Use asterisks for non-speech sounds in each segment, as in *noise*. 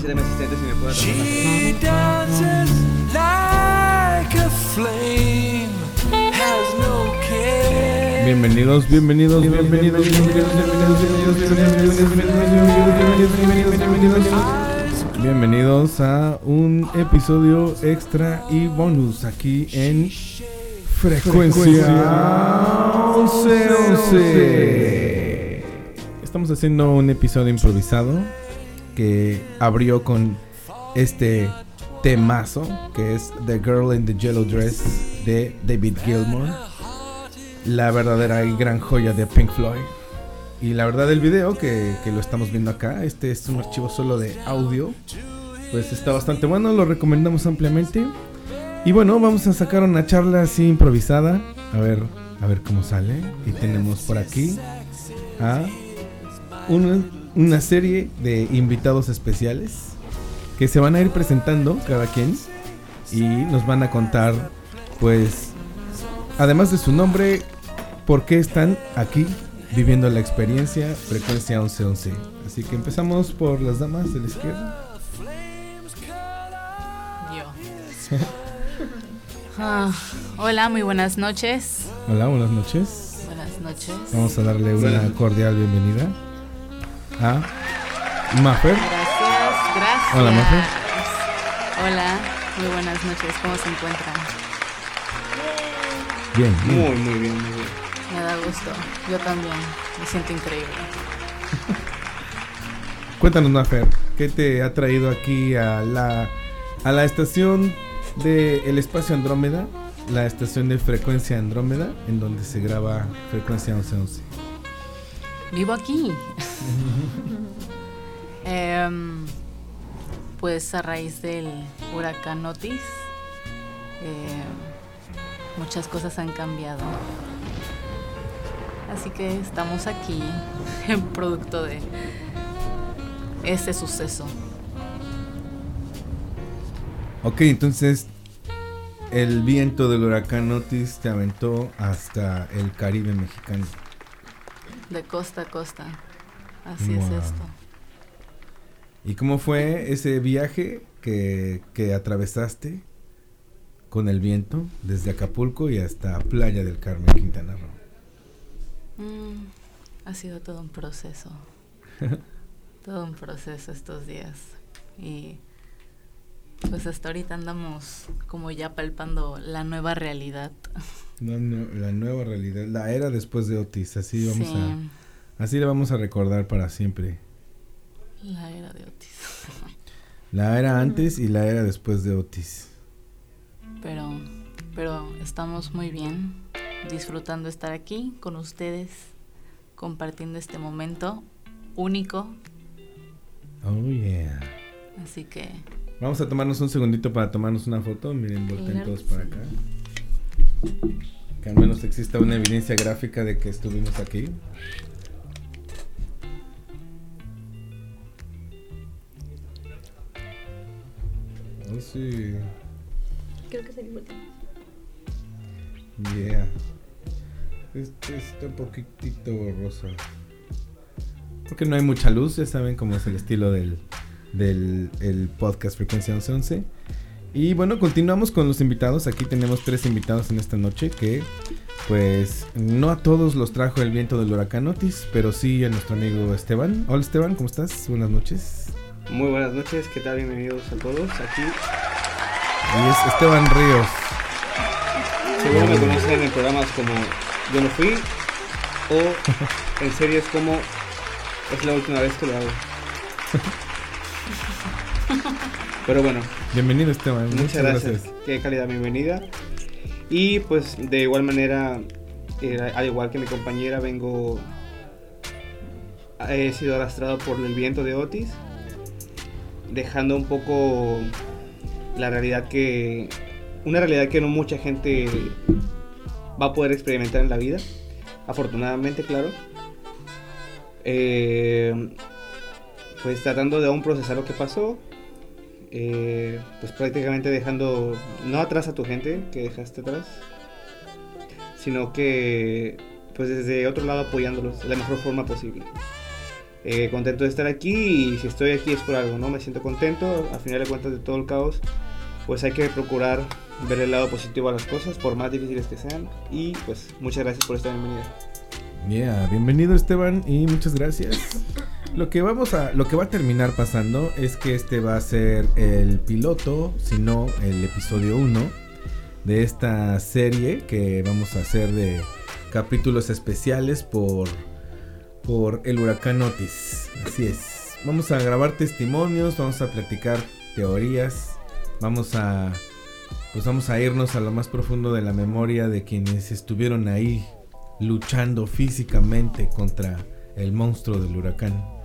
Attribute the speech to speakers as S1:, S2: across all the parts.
S1: decir a mi asistente si me puede
S2: Bienvenidos, bienvenidos, bienvenidos, bienvenidos, bienvenidos, bienvenidos, bienvenidos, bienvenidos a un episodio extra y bonus aquí en Frecuencia 1111. Estamos haciendo un episodio improvisado que abrió con este temazo que es The Girl in the Yellow Dress de David Gilmour la verdadera y gran joya de Pink Floyd. Y la verdad el video que, que, lo estamos viendo acá, este es un archivo solo de audio, pues está bastante bueno, lo recomendamos ampliamente. Y bueno, vamos a sacar una charla así improvisada, a ver, a ver cómo sale. Y tenemos por aquí a una, una serie de invitados especiales que se van a ir presentando cada quien y nos van a contar pues además de su nombre, por qué están aquí viviendo la experiencia Frecuencia 1111. Así que empezamos por las damas de la izquierda.
S3: Yo. *laughs* Ah, hola, muy buenas noches.
S2: Hola, buenas noches.
S3: Buenas noches.
S2: Vamos a darle una cordial bienvenida a Maffer.
S3: Gracias, gracias.
S2: Hola, Mafe.
S3: Hola, muy buenas noches. ¿Cómo se encuentran?
S2: Bien, bien.
S1: Muy, muy bien, muy bien.
S3: Me da gusto. Yo también. Me siento increíble.
S2: Cuéntanos, Maffer, ¿qué te ha traído aquí a la, a la estación del el espacio Andrómeda? La estación de frecuencia Andrómeda, en donde se graba frecuencia 1111.
S3: Vivo aquí. *laughs* Em, pues a raíz del huracán Otis, em, muchas cosas han cambiado. Así que estamos aquí *laughs* en producto de ese suceso.
S2: Ok, entonces el viento del huracán Otis te aventó hasta el Caribe mexicano.
S3: De costa a costa. Así
S2: Wow.
S3: es esto.
S2: ¿Y cómo fue ese viaje que, que atravesaste con el viento desde Acapulco y hasta Playa del Carmen, Quintana Roo?
S3: Mm, ha sido todo un proceso. *laughs* todo un proceso estos días. Y pues hasta ahorita andamos como ya palpando la nueva realidad.
S2: No, no, la nueva realidad, la era después de Otis, así vamos
S3: sí,
S2: a, así la vamos a recordar para siempre.
S3: la era de Otis.
S2: La era antes y la era después de Otis.
S3: pero, pero estamos muy bien, disfrutando estar aquí con ustedes, compartiendo este momento único.
S2: Oh yeah.
S3: Así que
S2: Vamos a tomarnos un segundito para tomarnos una foto. Miren, volteen todos para acá. Que al menos exista una evidencia gráfica de que estuvimos aquí. Oh, sí.
S4: Creo que es el último.
S2: Yeah. Este está un poquitito borroso. Porque no hay mucha luz, ya saben cómo es el estilo del, del el podcast Frecuencia 1111. Y bueno, continuamos con los invitados. Aquí tenemos tres invitados en esta noche que, pues, no a todos los trajo el viento del huracán Otis, pero sí a nuestro amigo Esteban. Hola Esteban, ¿cómo estás? Buenas noches.
S1: Muy buenas noches, ¿qué tal? Bienvenidos a todos. Aquí,
S2: Y es Esteban Ríos.
S1: seguro me conocen en programas como Yo no fui o en series como Es la última vez que lo hago. *laughs* Pero bueno,
S2: Bienvenido Esteban.
S1: muchas, gracias. Qué calidad, bienvenida. Y pues de igual manera, eh, al igual que mi compañera, vengo. He sido arrastrado por el viento de Otis, dejando un poco la realidad que. Una realidad que no mucha gente va a poder experimentar en la vida. Afortunadamente, claro. Eh, pues tratando de aún procesar lo que pasó. eh, pues prácticamente dejando no atrás a tu gente que dejaste atrás, sino que pues desde otro lado apoyándolos de la mejor forma posible. Eh, contento de estar aquí y si estoy aquí es por algo, ¿no? Me siento contento, al final de cuentas de todo el caos, pues hay que procurar ver el lado positivo a las cosas, por más difíciles que sean. Y pues muchas gracias por esta bienvenida.
S2: Yeah, bienvenido Esteban y muchas gracias. Lo que vamos a, lo que va a terminar pasando es que este va a ser el piloto, si no el episodio 1 de esta serie que vamos a hacer de capítulos especiales por por el huracán Otis. Así es. Vamos a grabar testimonios, vamos a platicar teorías, vamos a pues vamos a irnos a lo más profundo de la memoria de quienes estuvieron ahí luchando físicamente contra el monstruo del huracán.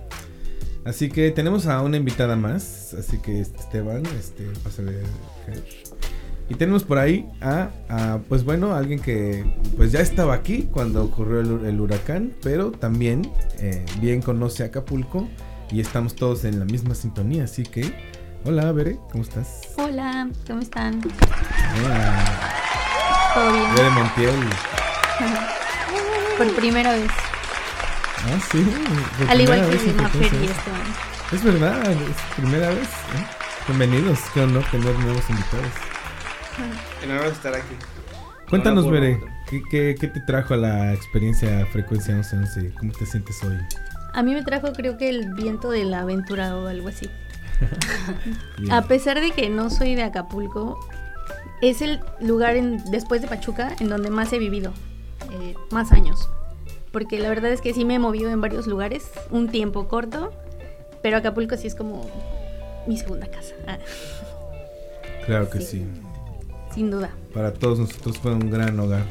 S2: Así que tenemos a una invitada más, así que Esteban, este, pásale. Y tenemos por ahí a, a, pues bueno, alguien que pues ya estaba aquí cuando ocurrió el, el huracán, pero también eh, bien conoce Acapulco y estamos todos en la misma sintonía, así que hola Bere, ¿cómo estás?
S4: Hola, ¿cómo están?
S2: Hola,
S4: ¿Todo bien?
S2: Bere Montiel. *laughs*
S4: Por primera vez.
S2: Ah, sí. por
S4: Al igual
S2: primera
S4: que
S2: frecuencia.
S4: Esteban.
S2: Es verdad, es primera vez. ¿eh? Bienvenidos, qué honor tener nuevos invitados.
S1: En honor de estar aquí.
S2: Cuéntanos, Bere, ¿qué, qué, qué te trajo a la experiencia Frecuencia 1111? ¿Cómo te sientes hoy?
S4: A mí me trajo creo que el viento de la aventura o algo así. *laughs* A pesar de que no soy de Acapulco, es el lugar en- después de Pachuca en donde más he vivido, eh, más años. Porque la verdad es que sí me he movido en varios lugares, un tiempo corto, pero Acapulco sí es como mi segunda casa, ah,
S2: Claro que
S4: sí.
S2: sí.
S4: sin duda.
S2: Para todos nosotros fue un gran hogar.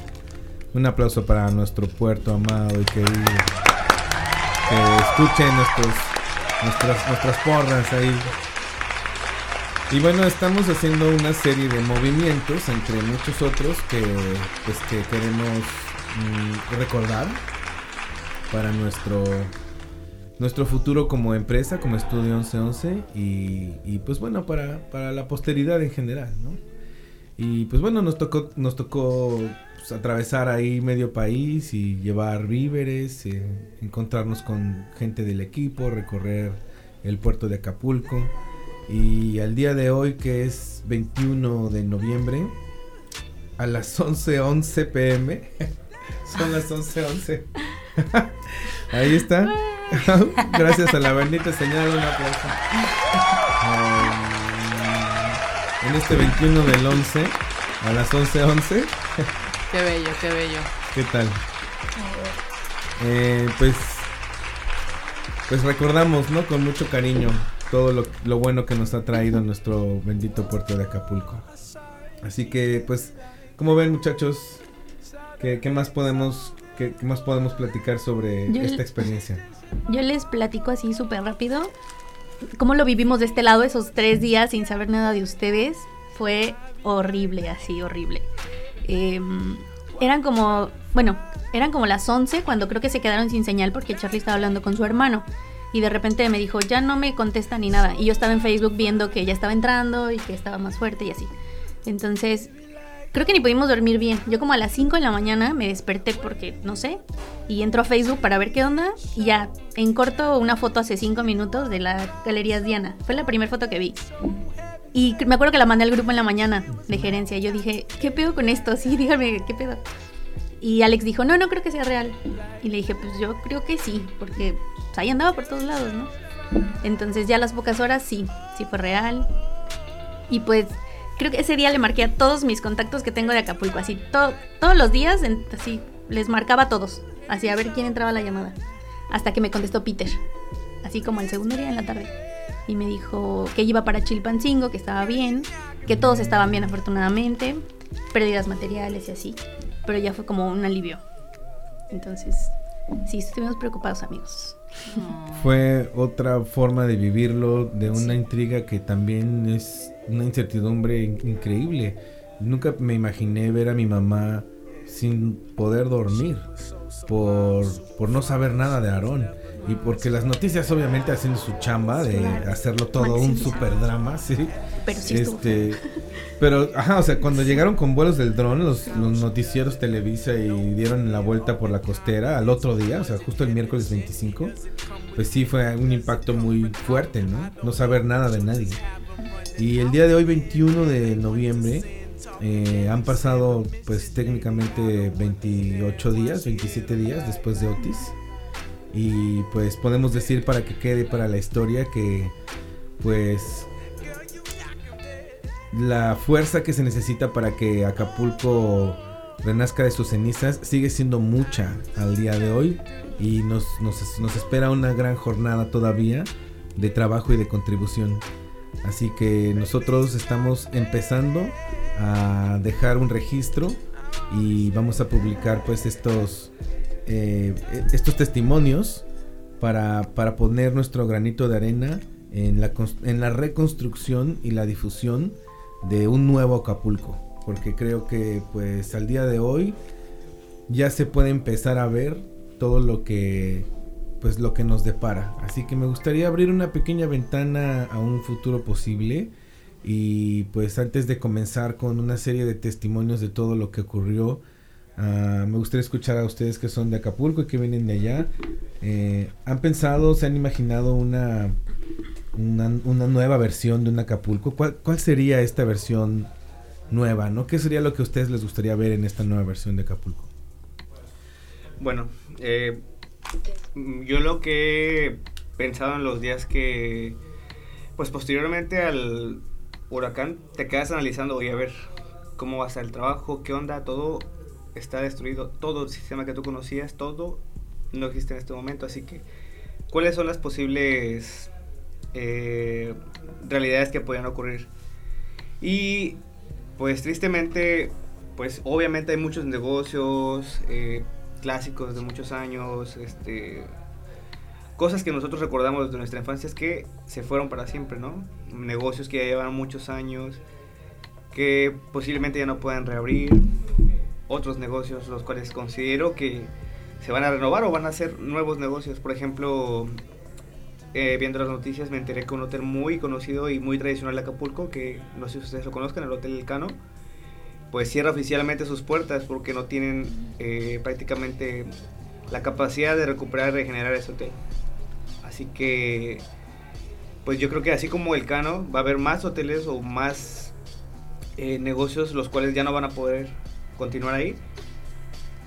S2: Un aplauso para nuestro puerto amado y querido. Que escuchen nuestros, nuestras, nuestras porras ahí. Y bueno, estamos haciendo una serie de movimientos, entre muchos otros, que, pues, que queremos mm, recordar para nuestro, nuestro futuro como empresa, como Estudio 1111, y, y pues bueno, para, para la posteridad en general. Y pues bueno, nos tocó, nos tocó pues, atravesar ahí medio país y llevar víveres, eh, encontrarnos con gente del equipo, recorrer el puerto de Acapulco. Y al día de hoy, que es 21 de noviembre, a las 11:11 pm, *laughs* son las 11:11. Ahí está. *laughs* Gracias a la bendita señal, un aplauso. Um, en este 21 del 11 a las 11:11.
S3: Qué bello, qué bello.
S2: ¿Qué tal? Eh, pues pues recordamos, ¿no? Con mucho cariño todo lo, lo bueno que nos ha traído nuestro bendito puerto de Acapulco. Así que pues como ven muchachos, ¿qué, qué más podemos qué, qué más podemos platicar sobre
S4: Yo
S2: esta experiencia?
S4: Yo les platico así súper rápido. ¿Cómo lo vivimos de este lado esos tres días sin saber nada de ustedes? Fue horrible, así horrible. Eh, eran como, bueno, eran como las 11 cuando creo que se quedaron sin señal porque Charlie estaba hablando con su hermano. Y de repente me dijo, ya no me contesta ni nada. Y yo estaba en Facebook viendo que ya estaba entrando y que estaba más fuerte y así. Entonces, creo que ni pudimos dormir bien. Yo como a las 5 de la mañana me desperté porque, no sé, y entro a Facebook para ver qué onda. Y ya, en corto, una foto hace 5 minutos de la Galerías Diana. Fue la primera foto que vi. Y me acuerdo que la mandé al grupo en la mañana de gerencia. Yo dije, ¿qué pedo con esto? Sí, dígame, ¿qué pedo? Y Alex dijo, no, no creo que sea real. Y le dije, pues yo creo que sí, porque pues, ahí andaba por todos lados, ¿no? Entonces ya a las pocas horas sí, sí fue real. Y pues creo que ese día le marqué a todos mis contactos que tengo de Acapulco, así to- todos los días, así les marcaba a todos, así a ver quién entraba a la llamada. Hasta que me contestó Peter, así como el segundo día en la tarde. Y me dijo que iba para Chilpancingo, que estaba bien, que todos estaban bien afortunadamente, pérdidas materiales y así. Pero ya fue como un alivio. Entonces, sí, estuvimos preocupados amigos.
S2: Fue otra forma de vivirlo, de una intriga que también es una incertidumbre in- increíble. Nunca me imaginé ver a mi mamá sin poder dormir por, por no saber nada de Aarón. Y porque las noticias obviamente haciendo su chamba de
S4: Claro.
S2: hacerlo todo un super drama, sí.
S4: Pero sí
S2: Este, pero, ajá, o sea, cuando llegaron con vuelos del dron, los, los noticieros Televisa y dieron la vuelta por la costera al otro día, o sea, justo el miércoles 25, pues sí fue un impacto muy fuerte, ¿no? No saber nada de nadie. Y el día de hoy, 21 de noviembre, eh, han pasado, pues técnicamente 28 días, 27 días después de Otis. Y pues podemos decir para que quede para la historia que, pues, la fuerza que se necesita para que Acapulco renazca de sus cenizas sigue siendo mucha al día de hoy y nos, nos, nos espera una gran jornada todavía de trabajo y de contribución. Así que nosotros estamos empezando a dejar un registro y vamos a publicar pues estos, eh, estos testimonios para, para poner nuestro granito de arena en la, en la reconstrucción y la difusión de un nuevo Acapulco. Porque creo que pues al día de hoy ya se puede empezar a ver todo lo que pues lo que nos depara. Así que me gustaría abrir una pequeña ventana a un futuro posible y pues antes de comenzar con una serie de testimonios de todo lo que ocurrió, ah, me gustaría escuchar a ustedes que son de Acapulco y que vienen de allá. Eh, ¿Han pensado, se han imaginado una, una, nueva versión de un Acapulco? ¿Cuál, ¿Cuál sería esta versión nueva? ¿no? ¿Qué sería lo que a ustedes les gustaría ver en esta nueva versión de Acapulco?
S1: Bueno, eh, yo lo que he pensado en los días que, pues posteriormente al huracán, te quedas analizando, oye, a ver, cómo va a el trabajo, qué onda, todo está destruido, todo el sistema que tú conocías, todo no existe en este momento, así que, ¿cuáles son las posibles eh, realidades que podrían ocurrir? Y, pues tristemente, pues obviamente hay muchos negocios, eh, clásicos de muchos años, este, cosas que nosotros recordamos de nuestra infancia es que se fueron para siempre, ¿no? Negocios que ya llevan muchos años, que posiblemente ya no puedan reabrir, otros negocios los cuales considero que se van a renovar o van a ser nuevos negocios. Por ejemplo, eh, viendo las noticias me enteré que un hotel muy conocido y muy tradicional de Acapulco, que no sé si ustedes lo conozcan, el Hotel Elcano, pues cierra oficialmente sus puertas porque no tienen eh, prácticamente la capacidad de recuperar y regenerar ese hotel. Así que, pues yo creo que así como el Cano, va a haber más hoteles o más eh, negocios los cuales ya no van a poder continuar ahí.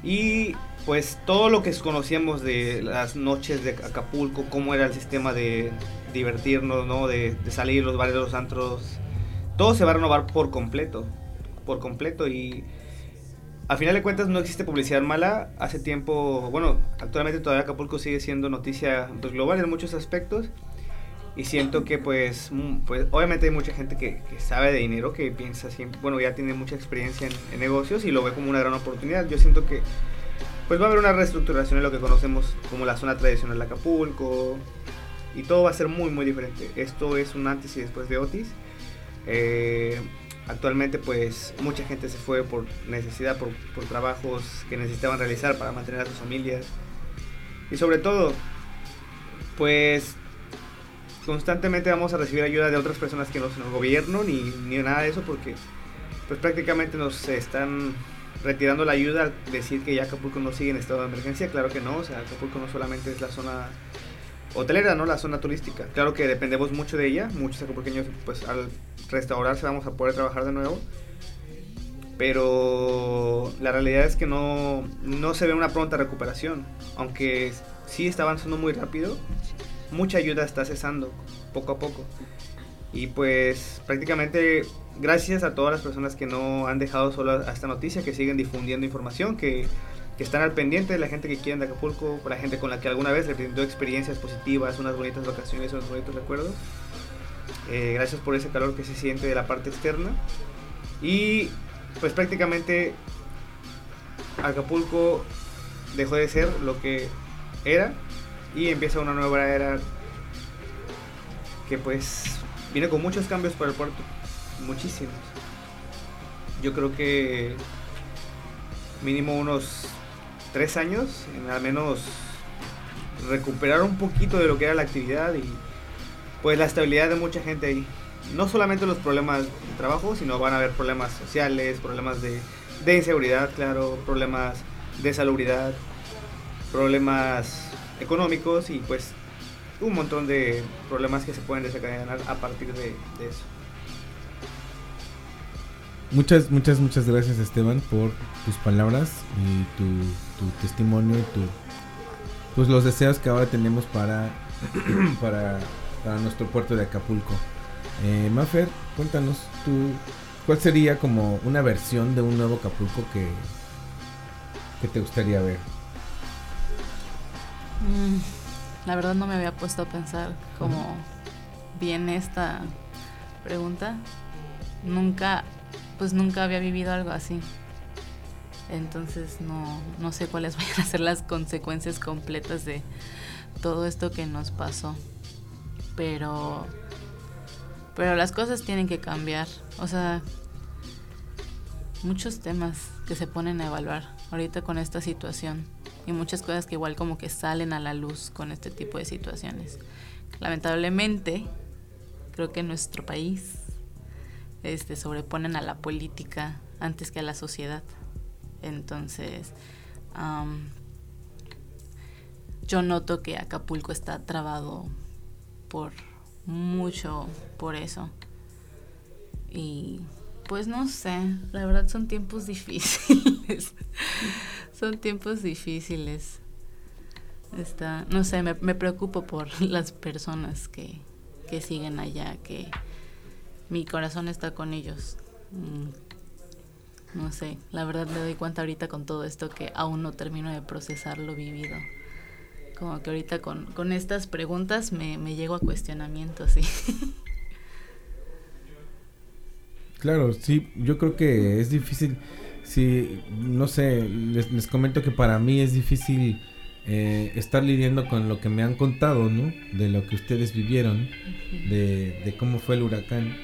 S1: Y pues todo lo que conocíamos de las noches de Acapulco, cómo era el sistema de divertirnos, ¿no? De, de salir los bares, los antros, todo se va a renovar por completo, por completo y al final de cuentas no existe publicidad mala. Hace tiempo, bueno, actualmente todavía Acapulco sigue siendo noticia pues, global en muchos aspectos. Y siento que pues, mm, pues obviamente hay mucha gente que, sabe de dinero, que piensa siempre, bueno, ya tiene mucha experiencia en, en negocios y lo ve como una gran oportunidad. Yo siento que pues va a haber una reestructuración en lo que conocemos como la zona tradicional de Acapulco. Y todo va a ser muy, muy diferente. Esto es un antes y después de Otis. Eh, actualmente pues mucha gente se fue por necesidad, por, por trabajos que necesitaban realizar para mantener a sus familias. Y sobre todo, pues constantemente vamos a recibir ayuda de otras personas que no son el gobierno ni, ni nada de eso porque pues prácticamente nos están retirando la ayuda al decir que ya Acapulco no sigue en estado de emergencia. Claro que no, o sea, Acapulco no solamente es la zona hotelera, ¿no? La zona turística. Claro que dependemos mucho de ella. Muchos acapulqueños, pues al restaurarse vamos a poder trabajar de nuevo. Pero la realidad es que no, no se ve una pronta recuperación. Aunque sí está avanzando muy rápido, mucha ayuda está cesando poco a poco. Y pues prácticamente gracias a todas las personas que no han dejado solo esta noticia, que siguen difundiendo información, que, que están al pendiente de la gente que quieren de Acapulco, la gente con la que alguna vez le brindó experiencias positivas, unas bonitas vacaciones, unos bonitos recuerdos. Eh, gracias por ese calor que se siente de la parte externa. Y pues prácticamente Acapulco dejó de ser lo que era y empieza una nueva era que pues viene con muchos cambios para el puerto, muchísimos. Yo creo que mínimo unos tres años, en al menos recuperar un poquito de lo que era la actividad y pues la estabilidad de mucha gente ahí. No solamente los problemas de trabajo, sino van a haber problemas sociales, problemas de, de inseguridad, claro, problemas de salubridad, problemas económicos y pues un montón de problemas que se pueden desencadenar a partir de, eso.
S2: Muchas, muchas, muchas gracias Esteban por tus palabras y tu, tu testimonio y tu, pues los deseos que ahora tenemos para, *clears throat* para, para nuestro puerto de Acapulco. Eh, Mafer, cuéntanos tú, ¿cuál sería como una versión de un nuevo Acapulco que, que te gustaría ver?
S3: Mm, la verdad no me había puesto a pensar cómo viene esta pregunta. Nunca, pues nunca había vivido algo así. Entonces no, no sé cuáles *laughs* vayan a ser las consecuencias completas de todo esto que nos pasó. Pero, pero las cosas tienen que cambiar. O sea, muchos temas que se ponen a evaluar ahorita con esta situación y muchas cosas que igual como que salen a la luz con este tipo de situaciones. Lamentablemente, creo que en nuestro país este, sobreponen a la política antes que a la sociedad. Entonces, am, yo noto que Acapulco está trabado por mucho por eso. Y pues no sé, la verdad son tiempos difíciles. *laughs* son tiempos difíciles. Está, no sé, me, me preocupo por *laughs* las personas que, que siguen allá, que mi corazón está con ellos. Mm, No sé, la verdad me doy cuenta ahorita con todo esto que aún no termino de procesar lo vivido. Como que ahorita con, con estas preguntas me, me llego a cuestionamientos, sí. *laughs*
S2: Claro, sí, yo creo que es difícil. Sí, no sé, les, les comento que para mí es difícil eh, estar lidiando con lo que me han contado, ¿no? De lo que ustedes vivieron, de, de cómo fue el huracán.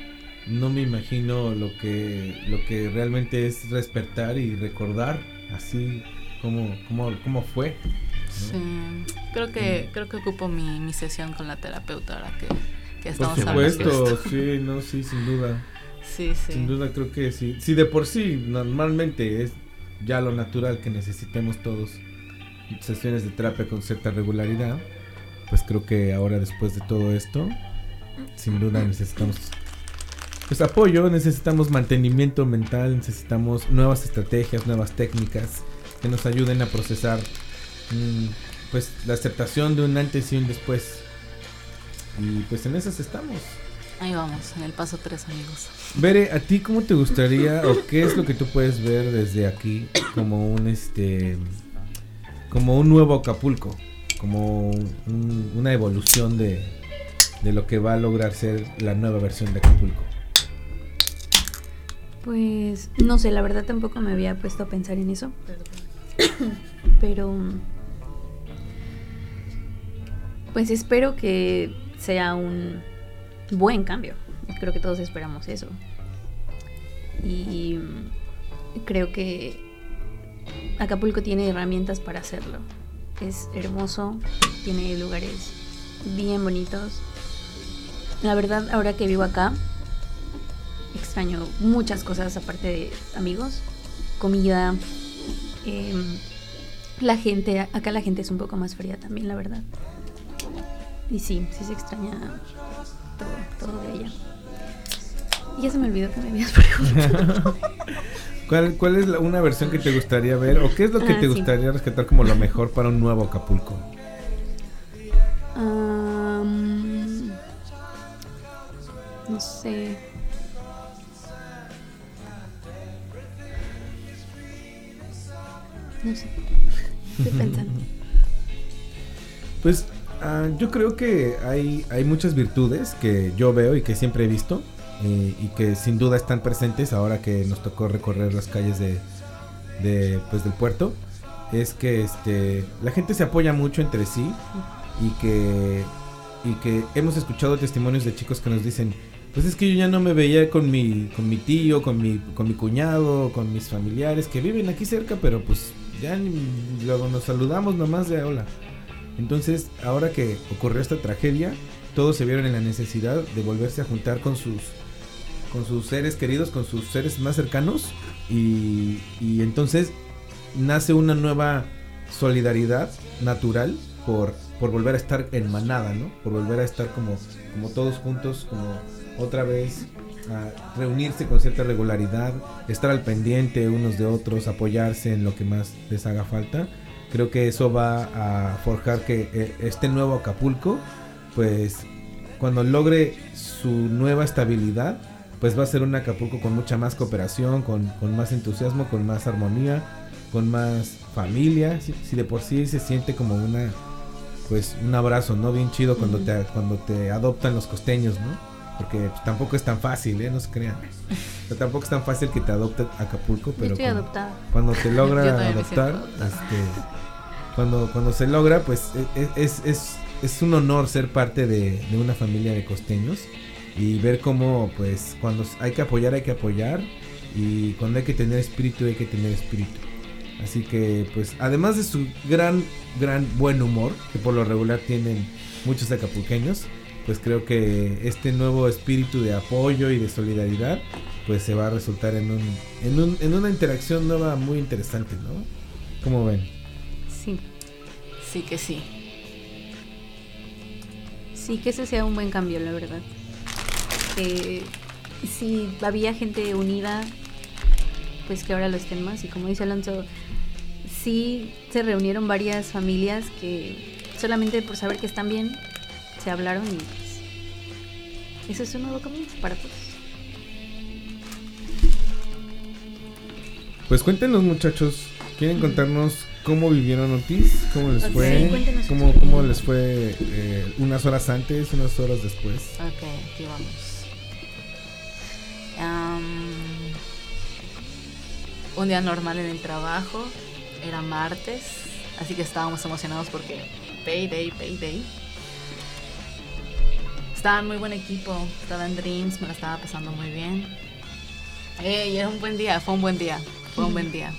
S2: No me imagino lo que, lo que realmente es despertar y recordar así como, como, cómo fue. ¿no?
S3: Sí, creo que, creo que ocupo mi, mi sesión con la terapeuta ahora que, que
S2: Por
S3: estamos hablando de
S2: supuesto,
S3: esto.
S2: sí, no, sí, sin duda. Sin duda creo que sí. Si de por sí normalmente es ya lo natural que necesitemos todos sesiones de terapia con cierta regularidad, pues creo que ahora después de todo esto, sin duda necesitamos pues apoyo, necesitamos mantenimiento mental, necesitamos nuevas estrategias, nuevas técnicas que nos ayuden a procesar mm, pues la aceptación de un antes y un después. Y pues en esas estamos.
S3: Ahí vamos, en el paso 3, amigos.
S2: Bere, ¿a ti cómo te gustaría o qué es lo que tú puedes ver desde aquí como un este como un nuevo Acapulco, como un- una evolución de, de lo que va a lograr ser la nueva versión de Acapulco?
S4: Pues no sé, la verdad tampoco me había puesto a pensar en eso. *coughs* Pero pues espero que sea un buen cambio. Creo que todos esperamos eso. Y creo que Acapulco tiene herramientas para hacerlo. Es hermoso, tiene lugares bien bonitos. La verdad, ahora que vivo acá, extraño muchas cosas aparte de amigos, comida, em, la gente, acá la gente es un poco más fría también, la verdad. Y sí, sí se extraña todo, todo de allá. Y ya se me olvidó que me habías *laughs* preguntado. *laughs*
S2: ¿Cuál, cuál es la- una versión que te gustaría ver o qué es lo que
S4: Ah,
S2: te
S4: sí.
S2: gustaría rescatar como lo mejor para un nuevo Acapulco?
S4: No sé. No sé. Estoy pensando. *laughs*
S2: Pues ah, yo creo que hay, hay muchas virtudes que yo veo y que siempre he visto eh, y que sin duda están presentes ahora que nos tocó recorrer las calles de, de, pues, del puerto. Es que este, la gente se apoya mucho entre sí y que, y que hemos escuchado testimonios de chicos que nos dicen, pues es que yo ya no me veía con mi, con mi tío, con mi, con mi cuñado, con mis familiares que viven aquí cerca, pero pues ya luego nos saludamos nomás de hola. Entonces, ahora que ocurrió esta tragedia, todos se vieron en la necesidad de volverse a juntar con sus con sus seres queridos, con sus seres más cercanos y, entonces nace una nueva solidaridad natural por, por volver a estar en manada, ¿no? Por volver a estar como, como todos juntos, como otra vez a reunirse con cierta regularidad, estar al pendiente unos de otros, apoyarse en lo que más les haga falta. Creo que eso va a forjar que eh, este nuevo Acapulco, pues cuando logre su nueva estabilidad, pues va a ser un Acapulco con mucha más cooperación, con, con más entusiasmo, con más armonía, con más familia. Si, si de por sí se siente como una, pues un abrazo, ¿no? Bien chido cuando te, cuando te adoptan los costeños, ¿no? Porque pues, tampoco es tan fácil, ¿eh? No se crean. O sea, tampoco es tan fácil que te adopte Acapulco,
S4: Yo
S2: pero
S4: estoy
S2: cuando,
S4: adoptada.
S2: cuando te *laughs*
S3: Yo
S2: logra adoptar, este, cuando, cuando se logra, pues e- e- es, es, es un honor ser parte de, de una familia de costeños y ver cómo, pues, cuando hay que apoyar, hay que apoyar y cuando hay que tener espíritu, hay que tener espíritu. Así que, pues, además de su gran, gran buen humor, que por lo regular tienen muchos acapulqueños, pues creo que este nuevo espíritu de apoyo y de solidaridad, pues se va a resultar en, un, en, un, en una interacción nueva muy interesante, ¿no? ¿Cómo ven?
S4: Sí.
S3: Sí que sí.
S4: Sí, que ese sea un buen cambio, la verdad. Que si había gente unida, pues que ahora lo estén más. Y como dice Alonso, sí se reunieron varias familias que solamente por saber que están bien, se hablaron y pues, eso es un nuevo comienzo para todos.
S2: Pues cuéntenos muchachos, ¿quieren contarnos cómo vivieron Otis? ¿Cómo les fue? ¿Cómo, cómo les fue eh, unas horas antes, unas horas después?
S3: Ok, aquí vamos. Am, un día normal en el trabajo, era martes, así que estábamos emocionados porque payday, payday. Estaba en muy buen equipo, estaba en Dreams, me la estaba pasando muy bien. Ey, era un buen día, fue un buen día, fue un buen *laughs* día.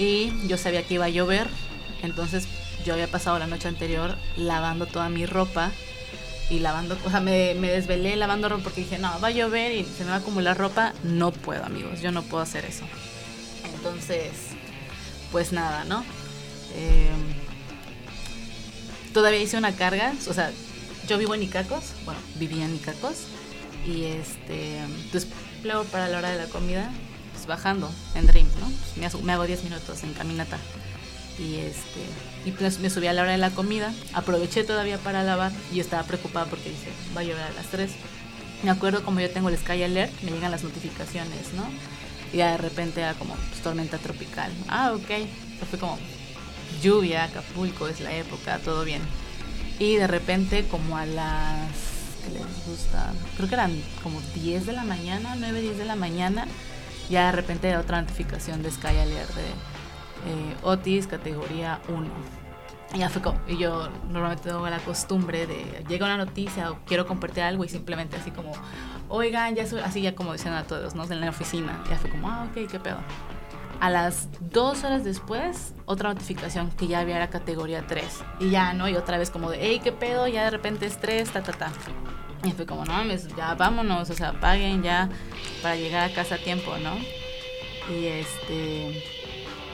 S3: Y yo sabía que iba a llover, entonces yo había pasado la noche anterior lavando toda mi ropa y lavando, o sea, me, me desvelé lavando ropa porque dije, no, va a llover y se me va a acumular ropa. No puedo, amigos, yo no puedo hacer eso. Entonces, pues nada, ¿no? Eh, todavía hice una carga, o sea, yo vivo en Icacos, bueno, vivía en Icacos, y este, entonces luego para la hora de la comida, pues bajando en Dreams, ¿no? Pues me, me hago 10 minutos en caminata. Y este, y pues me subí a la hora de la comida, aproveché todavía para lavar y estaba preocupada porque dije, va a llover a las 3. Me acuerdo como yo tengo el Sky Alert, me llegan las notificaciones, ¿no? Y de repente era como pues, tormenta tropical. Ah, ok. Fue como lluvia, Acapulco, es la época, todo bien. Y de repente como a las... ¿Qué les gusta? Creo que eran como 10 de la mañana, 9, 10 de la mañana. Ya de repente otra notificación de Sky Alert de eh, Otis categoría 1. Y ya fue como, y yo normalmente tengo la costumbre de, llega una noticia o quiero compartir algo y simplemente así como, oigan, ya soy, así ya como dicen a todos, ¿no? En la oficina. Ya fue como, ah, ok, qué pedo. A las dos horas después, otra notificación que ya había la categoría 3. Y ya, ¿no? Y otra vez como de, hey, qué pedo, ya de repente es 3, ta, ta, ta. Y fue como, no mames, ya vámonos, o sea, paguen ya para llegar a casa a tiempo, ¿no? Y este.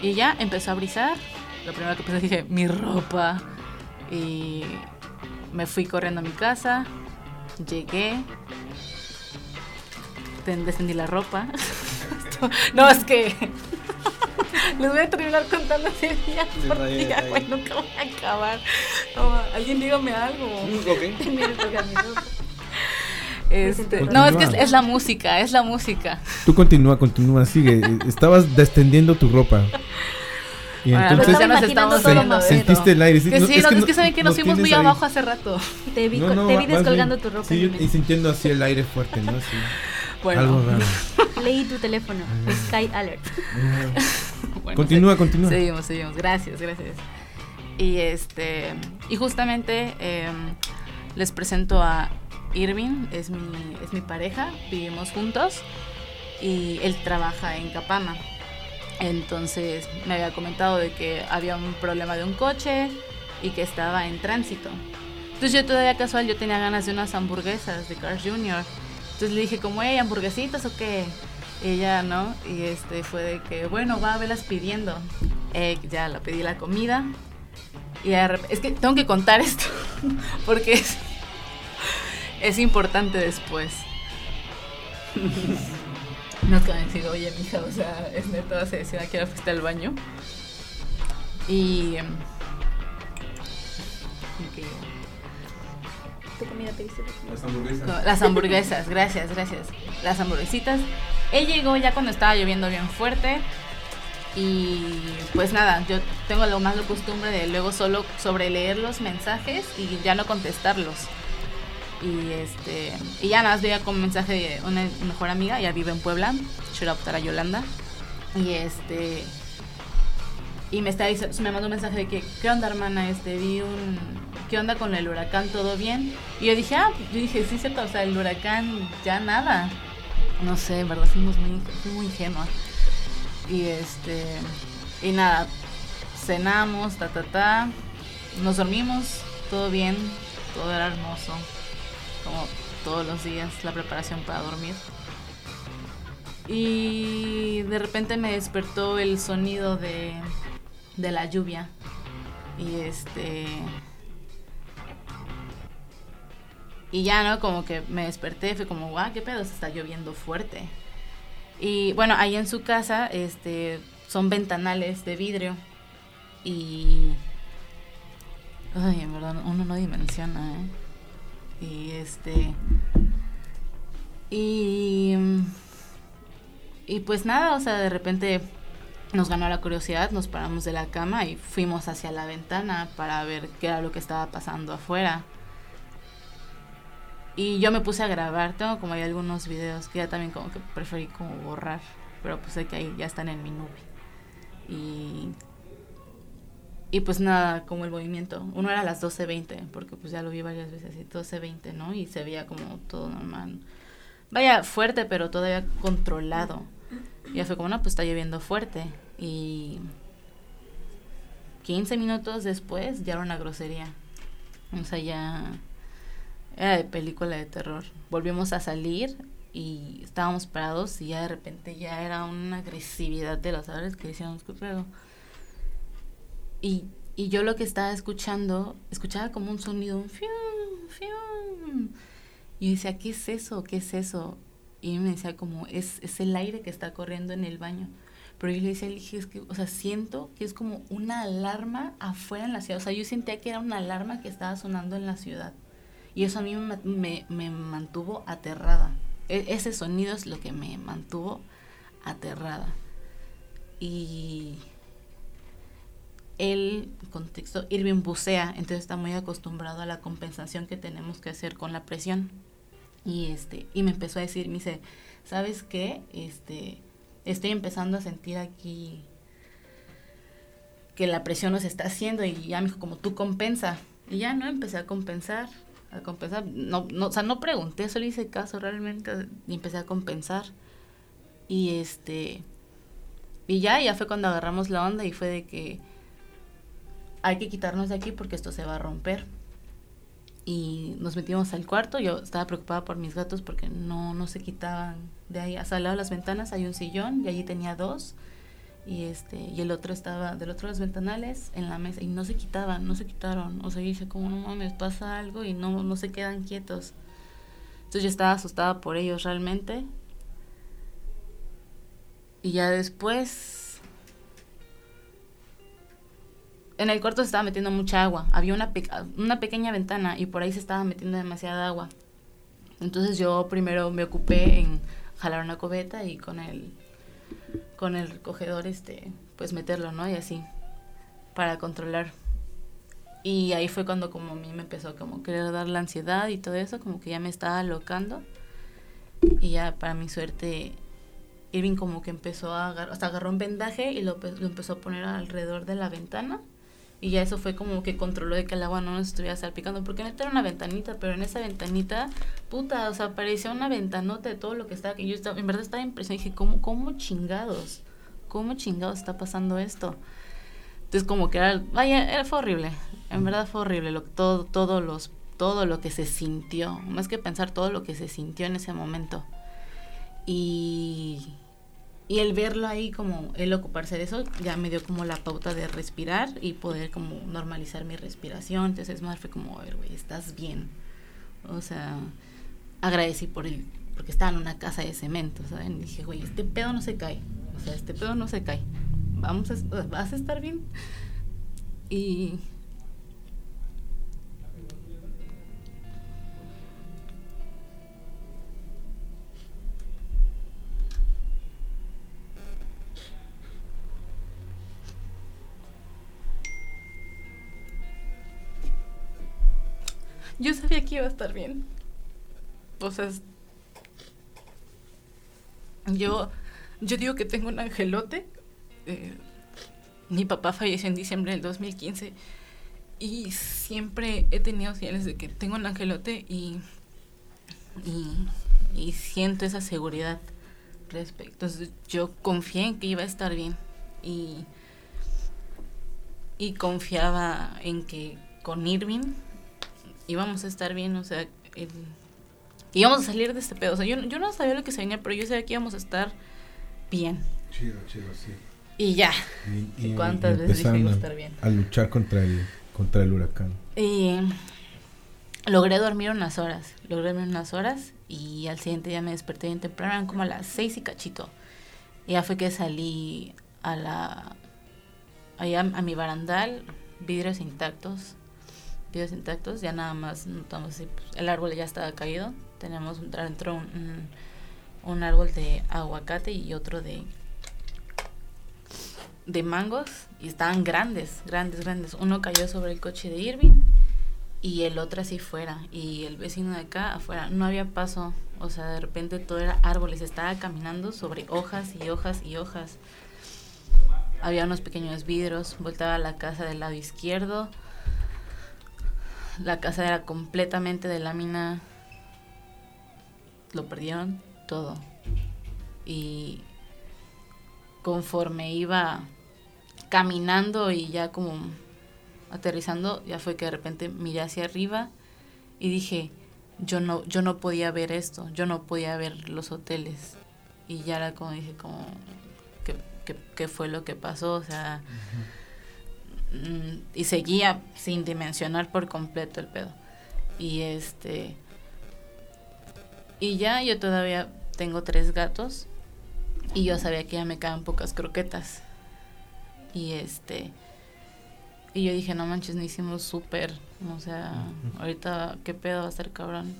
S3: Y ya empezó a brisar. Lo primero que pensé dije, mi ropa. Y me fui corriendo a mi casa. Llegué. Descendí la ropa. *laughs* No, es que. *laughs* Les voy a terminar contando así día por día, güey, nunca voy a acabar. No, alguien dígame algo.
S1: Ok. *laughs*
S3: Este, no, es que es, es la música, es la música.
S2: Tú continúa, continúa, sigue. Estabas descendiendo tu ropa. Y
S3: Ahora,
S2: entonces
S3: ya nos estamos
S4: todo
S2: sentiste el aire.
S3: Que
S2: no,
S3: sí, no, es que saben que nos
S2: no
S3: fuimos muy
S2: ahí.
S3: abajo hace rato.
S4: Te vi,
S2: No,
S4: co-
S2: no,
S4: te vi descolgando
S2: bien-
S4: tu ropa.
S2: Sí, y sintiendo así el aire fuerte, ¿no? Sí.
S3: Bueno,
S2: Algo raro. *laughs*
S4: Leí tu teléfono. Sky Alert. *laughs*
S3: bueno,
S2: continúa,
S3: se-
S2: continúa.
S3: Seguimos, seguimos. Gracias, gracias. Y este y justamente eh, les presento a Irving, es mi, es mi pareja, vivimos juntos y él trabaja en Capama. Entonces me había comentado de que había un problema de un coche y que estaba en tránsito. Entonces yo todavía casual, yo tenía ganas de unas hamburguesas de Carl Jr. Entonces le dije como, hey, hamburguesitas o qué? Y ella, ¿no? Y este fue de que, bueno, va a verlas pidiendo. Eh, ya la pedí la comida. Y es que tengo que contar esto, *laughs* porque es importante después. No es que decir, oye, mija, o sea, es neta, se decía que ahora fuiste al baño. Y. em,
S4: ¿Tu comida pediste?
S2: Las hamburguesas.
S3: Las hamburguesas, gracias, gracias. Las hamburguesitas. Él llegó ya cuando estaba lloviendo bien fuerte. Y pues nada, yo tengo lo más la costumbre de luego solo sobre leer los mensajes y ya no contestarlos. Y este y ya nada más veía con mensaje de una mejor amiga, ella vive en Puebla, shout out para Yolanda. Y este y me está me mandó un mensaje de que qué onda hermana, este vi un qué onda con el huracán, todo bien. Y yo dije, ah, yo dije, sí cierto, o sea, el huracán ya nada. No sé, en verdad fuimos muy, muy ingenua. Y este y nada, cenamos, ta ta ta, nos dormimos, todo bien, todo era hermoso, como todos los días la preparación para dormir. Y de repente me despertó el sonido de, de la lluvia. Y este. Y ya, ¿no? Como que me desperté, fue como, guau, qué pedo, se está lloviendo fuerte. Y bueno, ahí en su casa, este, son ventanales de vidrio. Y. Ay, en verdad, uno no dimensiona, ¿eh? Y este. Y. Y pues nada, o sea, de repente nos ganó la curiosidad, nos paramos de la cama y fuimos hacia la ventana para ver qué era lo que estaba pasando afuera. Y yo me puse a grabar, tengo como hay algunos videos que ya también como que preferí como borrar, pero pues sé que ahí ya están en mi nube. Y y pues nada, como el movimiento. Uno era a las 12.20, porque pues ya lo vi varias veces, y 12.20, ¿no? Y se veía como todo normal. Vaya, fuerte, pero todavía controlado. Y ya fue como, no, pues está lloviendo fuerte. Y 15 minutos después ya era una grosería. O sea, ya era de película de terror. Volvimos a salir y estábamos parados y ya de repente ya era una agresividad de los árboles que decíamos, ¿qué? Y, y yo lo que estaba escuchando, escuchaba como un sonido, un fium, fium. Y yo decía, ¿qué es eso? ¿Qué es eso? Y me decía como, es, es el aire que está corriendo en el baño. Pero yo le decía, le dije, es que, o sea, siento que es como una alarma afuera en la ciudad. O sea, yo sentía que era una alarma que estaba sonando en la ciudad. Y eso a mí me, me, mantuvo aterrada. E- ese sonido es lo que me mantuvo aterrada. Y el contexto, Irving bucea, entonces está muy acostumbrado a la compensación que tenemos que hacer con la presión. Y este, y me empezó a decir, me dice, ¿sabes qué? Este, estoy empezando a sentir aquí que la presión nos está haciendo y ya me dijo, como tú compensa. Y ya no empecé a compensar, a compensar. No, no, o sea, no pregunté, solo hice caso realmente y empecé a compensar. Y este, y ya, ya fue cuando agarramos la onda y fue de que hay que quitarnos de aquí porque esto se va a romper. Y nos metimos al cuarto. Yo estaba preocupada por mis gatos porque no, no se quitaban de ahí. Hasta al lado de las ventanas hay un sillón y allí tenía dos. Y este y el otro estaba del otro de los ventanales en la mesa y no se quitaban, no se quitaron. O sea, yo dije como no mames, pasa algo y no, no se quedan quietos. Entonces yo estaba asustada por ellos realmente. Y ya después en el cuarto se estaba metiendo mucha agua. Había una, pe- una pequeña ventana y por ahí se estaba metiendo demasiada agua. Entonces yo primero me ocupé en jalar una cubeta y con el con el recogedor este pues meterlo, ¿no? Y así para controlar. Y ahí fue cuando como a mí me empezó como querer dar la ansiedad y todo eso, como que ya me estaba alocando. Y ya para mi suerte Irving como que empezó a agarrar, hasta agarró un vendaje y lo, lo empezó a poner alrededor de la ventana. Y ya eso fue como que controló de que el agua no nos estuviera salpicando. Porque no era una ventanita, pero en esa ventanita, puta, o sea, parecía una ventanota de todo lo que estaba. Que yo estaba, en verdad estaba impresionada. Dije, ¿cómo, ¿cómo chingados? ¿Cómo chingados está pasando esto? Entonces como que era, vaya, era, fue horrible. En verdad fue horrible lo, todo, todo, los, todo lo que se sintió. Más que pensar todo lo que se sintió en ese momento. Y, y el verlo ahí como él ocuparse de eso ya me dio como la pauta de respirar y poder como normalizar mi respiración. Entonces más fue como, a ver, güey, estás bien. O sea, agradecí por él, porque estaba en una casa de cemento, ¿saben? dije, güey, este pedo no se cae. O sea, este pedo no se cae. Vamos a, vas a estar bien. Y Yo sabía que iba a estar bien. O sea, yo, yo digo que tengo un angelote. Eh, mi papá falleció en diciembre del 2015 y siempre he tenido señales de que tengo un angelote y, y, y siento esa seguridad respecto. Entonces, yo confié en que iba a estar bien y, y confiaba en que con Irving íbamos a estar bien, o sea, el- íbamos a salir de este pedo. O sea, yo, no- yo no sabía lo que se venía, pero yo sabía que íbamos a estar bien.
S2: Chido, chido, sí.
S3: Y ya.
S2: Y,
S3: ¿Y cuántas veces dije iba a
S2: a-
S3: estar bien?
S2: A luchar contra el, contra el huracán.
S3: Y logré dormir unas horas. Logré dormir unas horas y al siguiente día me desperté bien temprano, eran como a las seis y cachito. Y ya fue que salí a la. allá a mi barandal, vidrios intactos. Vidrios intactos, ya nada más notamos así, pues, el árbol ya estaba caído. Tenemos dentro un, un, un árbol de aguacate y otro de de mangos y estaban grandes, grandes, grandes. Uno cayó sobre el coche de Irving y el otro así fuera. Y el vecino de acá afuera. No había paso. O sea, de repente todo era árboles. Estaba caminando sobre hojas y hojas y hojas. Había unos pequeños vidrios. Voltaba a la casa del lado izquierdo. La casa era completamente de lámina. Lo perdieron todo. Y conforme iba caminando y ya como aterrizando, ya fue que de repente miré hacia arriba y dije, yo no, yo no podía ver esto, yo no podía ver los hoteles. Y ya era como dije, como, ¿qué, qué, qué fue lo que pasó? O sea, y seguía sin dimensionar por completo el pedo. Y este, y ya yo todavía tengo tres gatos y yo sabía que ya me quedaban pocas croquetas. Y este. Y yo dije, no manches, no hicimos súper. O sea, ahorita, ¿qué pedo va a ser cabrón?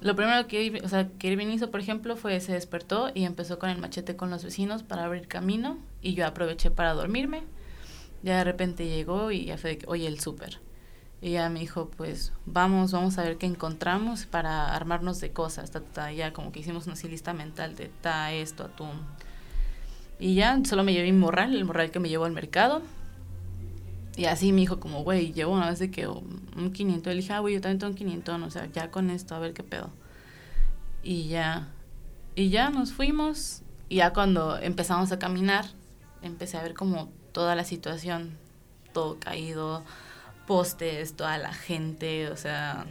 S3: Lo primero que, Irving- o sea, que Irving hizo, por ejemplo, fue se despertó y empezó con el machete con los vecinos para abrir camino. Y yo aproveché para dormirme. Ya de repente llegó y ya fue oye, el súper. Y ya me dijo, pues vamos, vamos a ver qué encontramos para armarnos de cosas. Ta. Ya como que hicimos una así lista mental de ta, esto, atún. Y ya solo me llevé mi morral, el morral que me llevó al mercado. Y así me dijo como, güey, llevo una vez de que un 500. Le dije, ah, güey, yo también tengo un 500, o sea, ya con esto, a ver qué pedo. Y ya, y ya nos fuimos. Y ya cuando empezamos a caminar, empecé a ver como toda la situación, todo caído, postes, toda la gente, o sea,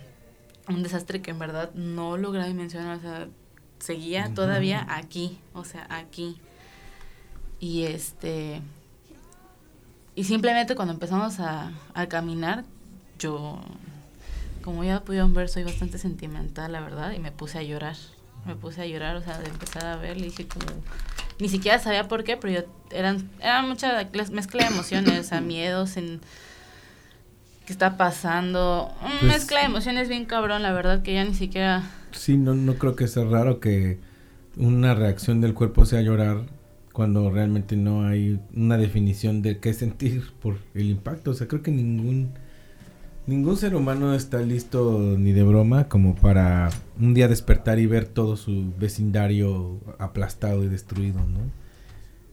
S3: un desastre que en verdad no logré dimensionar, o sea, seguía todavía aquí, o sea, aquí. Y este, y simplemente cuando empezamos a, a caminar, yo, como ya pudieron ver, soy bastante sentimental, la verdad, y me puse a llorar. Me puse a llorar, o sea, de empezar a ver, le dije como, ni siquiera sabía por qué, pero yo, eran, eran mucha mezcla de emociones, sea, *coughs* miedos en qué está pasando, una
S2: Pues-
S3: mezcla de emociones bien cabrón, la verdad, que ya ni siquiera,
S2: Sí, no, no creo que sea raro que una reacción del cuerpo sea llorar cuando realmente no hay una definición de qué sentir por el impacto. O sea, creo que ningún ningún ser humano está listo ni de broma como para un día despertar y ver todo su vecindario aplastado y destruido, ¿no?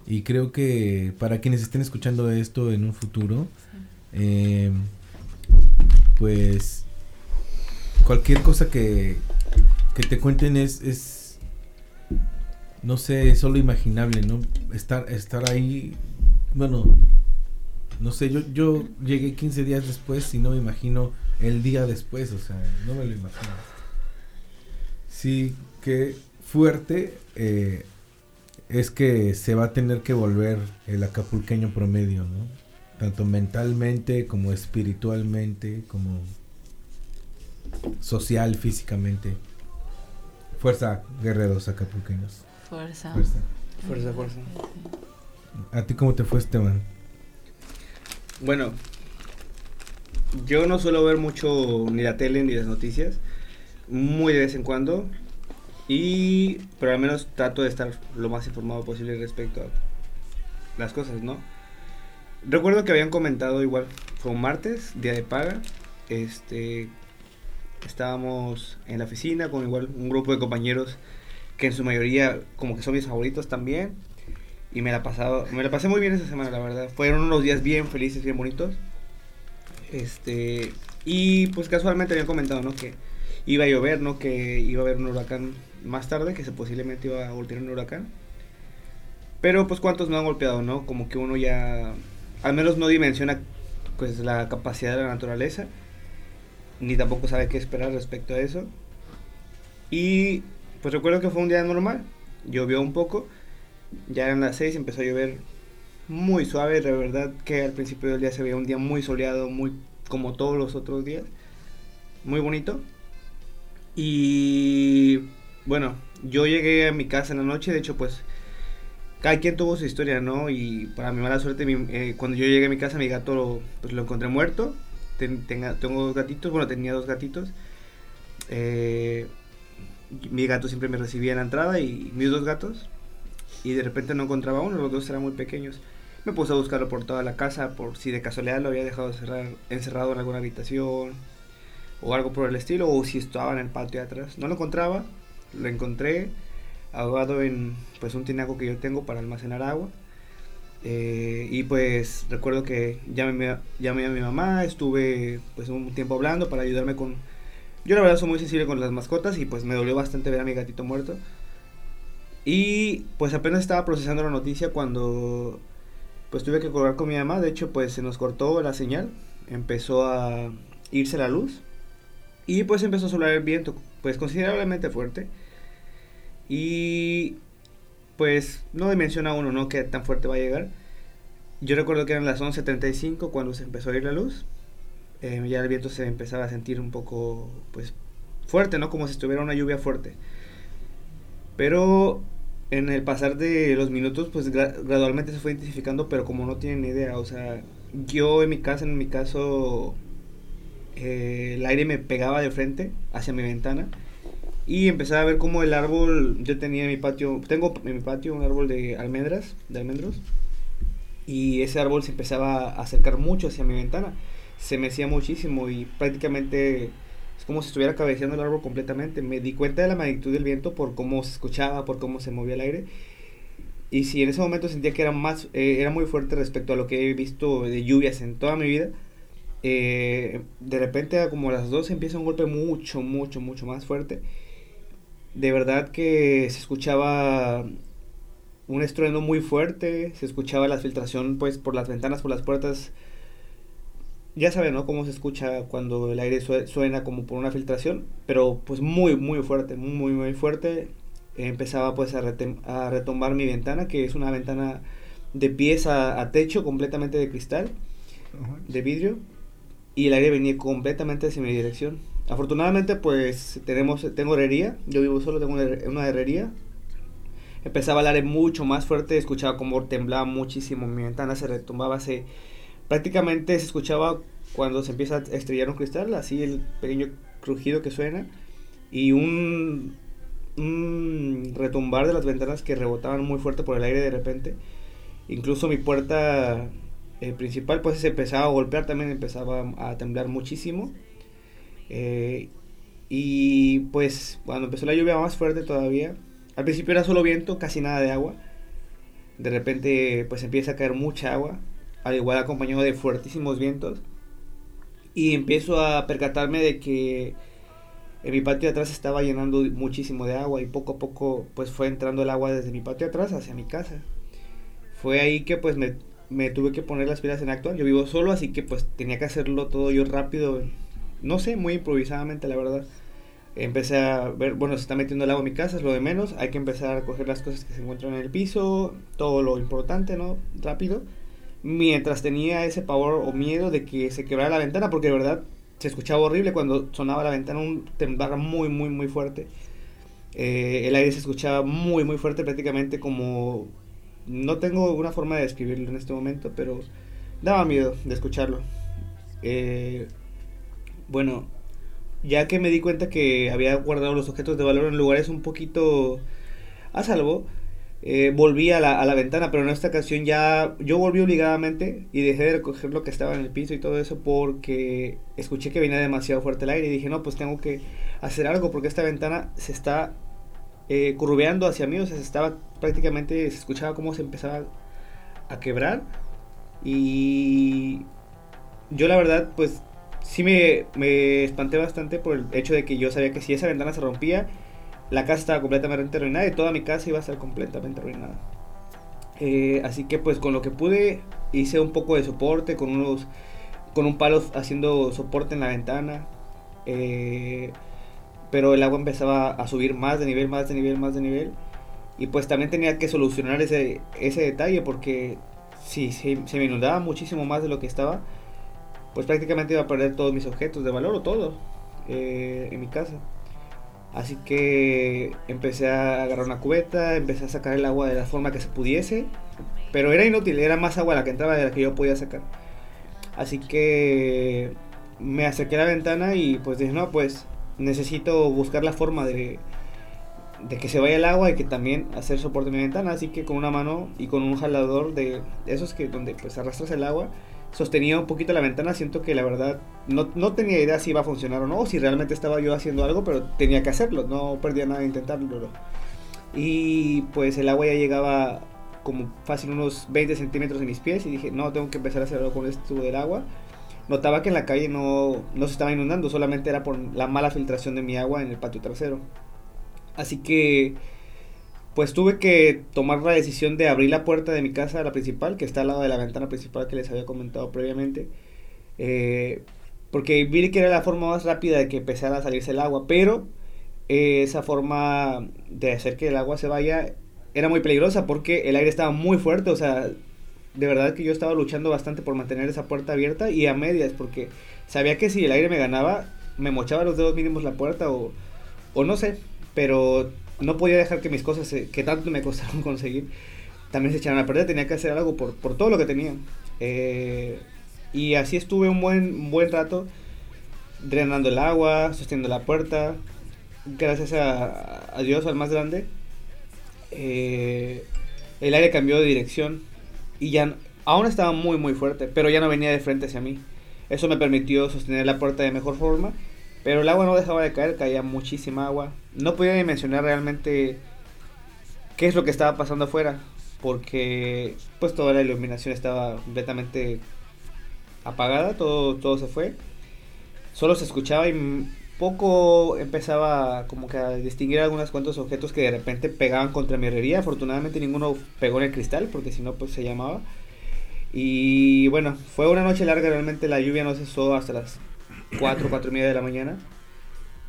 S2: Y creo que para quienes estén escuchando esto en un futuro, eh, pues cualquier cosa que, que te cuenten es, es no sé, solo imaginable, ¿no? Estar, estar ahí, bueno, no sé, yo, yo llegué 15 días después y no me imagino el día después, o sea, no me lo imagino. Sí, qué fuerte eh, es que se va a tener que volver el acapulqueño promedio, ¿no? Tanto mentalmente como espiritualmente, como social, físicamente. Fuerza, guerreros acapulqueños.
S3: Fuerza.
S2: Fuerza.
S1: Fuerza, fuerza.
S2: ¿A ti cómo te fue, Esteban?
S1: Bueno, yo no suelo ver mucho ni la tele ni las noticias, muy de vez en cuando, y pero al menos trato de estar lo más informado posible respecto a las cosas, ¿no? Recuerdo que habían comentado igual, fue un martes, día de paga, este, estábamos en la oficina con igual un grupo de compañeros que en su mayoría como que son mis favoritos también, y me la pasado, me la pasé muy bien esa semana, la verdad. Fueron unos días bien felices, bien bonitos. Este, y pues casualmente habían comentado, ¿no? Que iba a llover, ¿no? Que iba a haber un huracán más tarde, que se posiblemente iba a golpear un huracán. Pero pues cuántos no han golpeado, ¿no? Como que uno ya al menos no dimensiona pues la capacidad de la naturaleza ni tampoco sabe qué esperar respecto a eso. Y pues recuerdo que fue un día normal, llovió un poco, ya eran las 6 empezó a llover muy suave, de verdad que al principio del día se veía un día muy soleado, muy como todos los otros días, muy bonito. Y bueno, yo llegué a mi casa en la noche, de hecho pues cada quien tuvo su historia, ¿no? Y para mi mala suerte, mi- eh, cuando yo llegué a mi casa mi gato lo, pues, lo encontré muerto. Ten- tenga- tengo dos gatitos, bueno, tenía dos gatitos. Eh, mi gato siempre me recibía en la entrada y mis dos gatos. Y de repente no encontraba uno, los dos eran muy pequeños. Me puse a buscarlo por toda la casa, por si de casualidad lo había dejado encerrado en alguna habitación o algo por el estilo, o si estaba en el patio de atrás. No lo encontraba, lo encontré ahogado en pues un tinaco que yo tengo para almacenar agua. Eh, y pues recuerdo que llamé, llamé a mi mamá, estuve pues un tiempo hablando para ayudarme con... Yo la verdad soy muy sensible con las mascotas y pues me dolió bastante ver a mi gatito muerto. Y pues apenas estaba procesando la noticia cuando pues tuve que colgar con mi mamá. De hecho pues se nos cortó la señal, empezó a irse la luz y pues empezó a soplar el viento pues considerablemente fuerte. Y pues no dimensiona uno, ¿no? Qué tan fuerte va a llegar. Yo recuerdo que eran las 11.35 cuando se empezó a ir la luz. Eh, ya el viento se empezaba a sentir un poco, pues, fuerte, ¿no? Como si estuviera una lluvia fuerte. Pero en el pasar de los minutos, pues gra- gradualmente se fue intensificando, pero como no tienen idea, o sea, yo en mi casa, en mi caso, eh, el aire me pegaba de frente hacia mi ventana y empezaba a ver como el árbol, yo tenía en mi patio, tengo en mi patio un árbol de almendras, de almendros, y ese árbol se empezaba a acercar mucho hacia mi ventana, se mecía muchísimo y prácticamente como si estuviera cabeceando el árbol completamente. Me di cuenta de la magnitud del viento por cómo se escuchaba, por cómo se movía el aire. Y si en ese momento sentía que era más, eh, era muy fuerte respecto a lo que he visto de lluvias en toda mi vida, eh, de repente a las 12 empieza un golpe mucho, mucho, mucho más fuerte. De verdad que se escuchaba un estruendo muy fuerte, se escuchaba la filtración pues por las ventanas, por las puertas. Ya saben, ¿no? Cómo se escucha cuando el aire sue- suena como por una filtración, pero pues muy, muy fuerte, muy, muy fuerte. Empezaba pues a, a retombar mi ventana, que es una ventana de pies a, a techo completamente de cristal, de vidrio, y el aire venía completamente hacia mi dirección. Afortunadamente pues tenemos, tengo herrería, yo vivo solo, tengo una herrería. Empezaba el aire mucho más fuerte, escuchaba como temblaba muchísimo, mi ventana se retumbaba, se prácticamente se escuchaba cuando se empieza a estrellar un cristal, así el pequeño crujido que suena y un, retumbar de las ventanas que rebotaban muy fuerte por el aire de repente. Incluso mi puerta eh, principal pues se empezaba a golpear, también empezaba a temblar muchísimo. Eh, y pues cuando empezó la lluvia más fuerte todavía, al principio era solo viento, casi nada de agua. De repente pues empieza a caer mucha agua, al igual acompañado de fuertísimos vientos. Y empiezo a percatarme de que en mi patio de atrás estaba llenando muchísimo de agua y poco a poco pues fue entrando el agua desde mi patio de atrás hacia mi casa. Fue ahí que pues me me tuve que poner las pilas en actuar. Yo vivo solo, así que pues tenía que hacerlo todo yo rápido. No sé, muy improvisadamente, la verdad. Empecé a ver, bueno, se está metiendo el agua en mi casa, es lo de menos. Hay que empezar a recoger las cosas que se encuentran en el piso, todo lo importante, ¿no? Rápido. Mientras tenía ese pavor o miedo de que se quebrara la ventana, porque de verdad se escuchaba horrible cuando sonaba la ventana, un temblar muy, muy, muy fuerte. Eh, el aire se escuchaba muy, muy fuerte, prácticamente como... No tengo una forma de describirlo en este momento, pero daba miedo de escucharlo. Eh, bueno, ya que me di cuenta que había guardado los objetos de valor en lugares un poquito a salvo, eh, volví a la, a la ventana, pero en esta ocasión ya yo volví obligadamente y dejé de recoger lo que estaba en el piso y todo eso porque escuché que venía demasiado fuerte el aire y dije, no, pues tengo que hacer algo porque esta ventana se está eh, curveando hacia mí, o sea, se estaba prácticamente, se escuchaba cómo se empezaba a quebrar y yo la verdad, pues sí me, me espanté bastante por el hecho de que yo sabía que si esa ventana se rompía, la casa estaba completamente arruinada y toda mi casa iba a estar completamente arruinada. Eh, así que pues con lo que pude hice un poco de soporte con unos con un palo haciendo soporte en la ventana. Eh, pero el agua empezaba a subir más de nivel, más de nivel, más de nivel. Y pues también tenía que solucionar ese, ese detalle porque si se, se me inundaba muchísimo más de lo que estaba, pues prácticamente iba a perder todos mis objetos de valor o todo eh, en mi casa. Así que empecé a agarrar una cubeta, empecé a sacar el agua de la forma que se pudiese. Pero era inútil, era más agua la que entraba de la que yo podía sacar. Así que me acerqué a la ventana y pues dije, no, pues necesito buscar la forma de, de que se vaya el agua y que también hacer soporte en mi ventana. Así que con una mano y con un jalador de esos que donde pues arrastras el agua, sostenía un poquito la ventana, siento que la verdad no, no, tenía idea si iba a funcionar o no, si realmente estaba yo haciendo algo, pero tenía que hacerlo, no perdía nada de intentarlo. Y pues el agua ya llegaba como fácil unos 20 centímetros de mis pies y dije, no, tengo que empezar a hacer algo con esto del agua. Notaba que en la calle no, no se estaba inundando, solamente era por la mala filtración de mi agua en el patio trasero. Así que pues tuve que tomar la decisión de abrir la puerta de mi casa, la principal, que está al lado de la ventana principal que les había comentado previamente. Eh, porque vi que era la forma más rápida de que empezara a salirse el agua, pero eh, esa forma de hacer que el agua se vaya era muy peligrosa porque el aire estaba muy fuerte, o sea, de verdad que yo estaba luchando bastante por mantener esa puerta abierta y a medias, porque sabía que si el aire me ganaba, me mochaba los dedos mínimos la puerta o, o no sé, pero no podía dejar que mis cosas, que tanto me costaron *laughs* conseguir, también se echaran a perder. Tenía que hacer algo por, por todo lo que tenía. Eh, y así estuve un buen, buen rato drenando el agua, sosteniendo la puerta. Gracias a, Dios, al más grande, eh, el aire cambió de dirección y ya aún estaba muy muy fuerte, pero ya no venía de frente hacia mí. Eso me permitió sostener la puerta de mejor forma pero el agua no dejaba de caer, caía muchísima agua. No podía dimensionar realmente qué es lo que estaba pasando afuera, porque pues toda la iluminación estaba completamente apagada, todo, todo se fue. Solo se escuchaba y poco empezaba como que a distinguir algunos cuantos objetos que de repente pegaban contra mi herrería. Afortunadamente ninguno pegó en el cristal, porque si no pues se llamaba. Y bueno, fue una noche larga, realmente la lluvia no cesó hasta las 4, 4 y media de la mañana.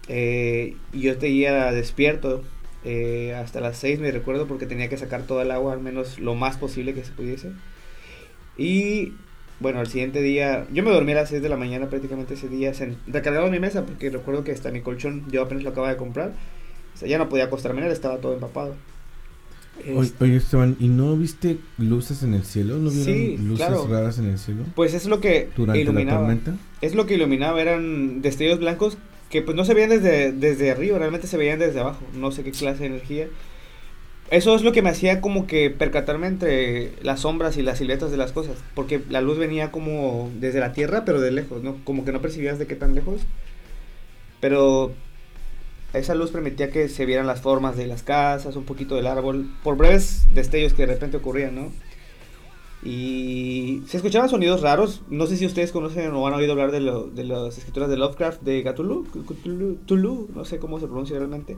S1: Eh, y yo seguía despierto eh, hasta las 6, me recuerdo, porque tenía que sacar toda el agua, al menos lo más posible que se pudiese. Y bueno, al siguiente día, yo me dormí a las 6 de la mañana prácticamente ese día, recargado mi mesa, porque recuerdo que hasta mi colchón yo apenas lo acababa de comprar. O sea, ya no podía acostarme en estaba todo empapado.
S2: Oye, oye, Esteban, ¿y no viste luces en el cielo? ¿No vieron
S1: Sí,
S2: luces
S1: claro.
S2: raras en el cielo?
S1: Pues es lo que
S2: Durante la
S1: iluminaba.
S2: tormenta.
S1: Es lo que iluminaba, eran destellos blancos que pues no se veían desde, desde arriba, realmente se veían desde abajo, no sé qué clase de energía. Eso es lo que me hacía como que percatarme entre las sombras y las siluetas de las cosas, porque la luz venía como desde la tierra, pero de lejos, ¿no? Como que no percibías de qué tan lejos. Pero esa luz permitía que se vieran las formas de las casas, un poquito del árbol, por breves destellos que de repente ocurrían, ¿no? Y se escuchaban sonidos raros. No sé si ustedes conocen o han oído hablar de, lo- de las escrituras de Lovecraft, de Cthulhu, Cthulhu, Cthulhu, no sé cómo se pronuncia realmente.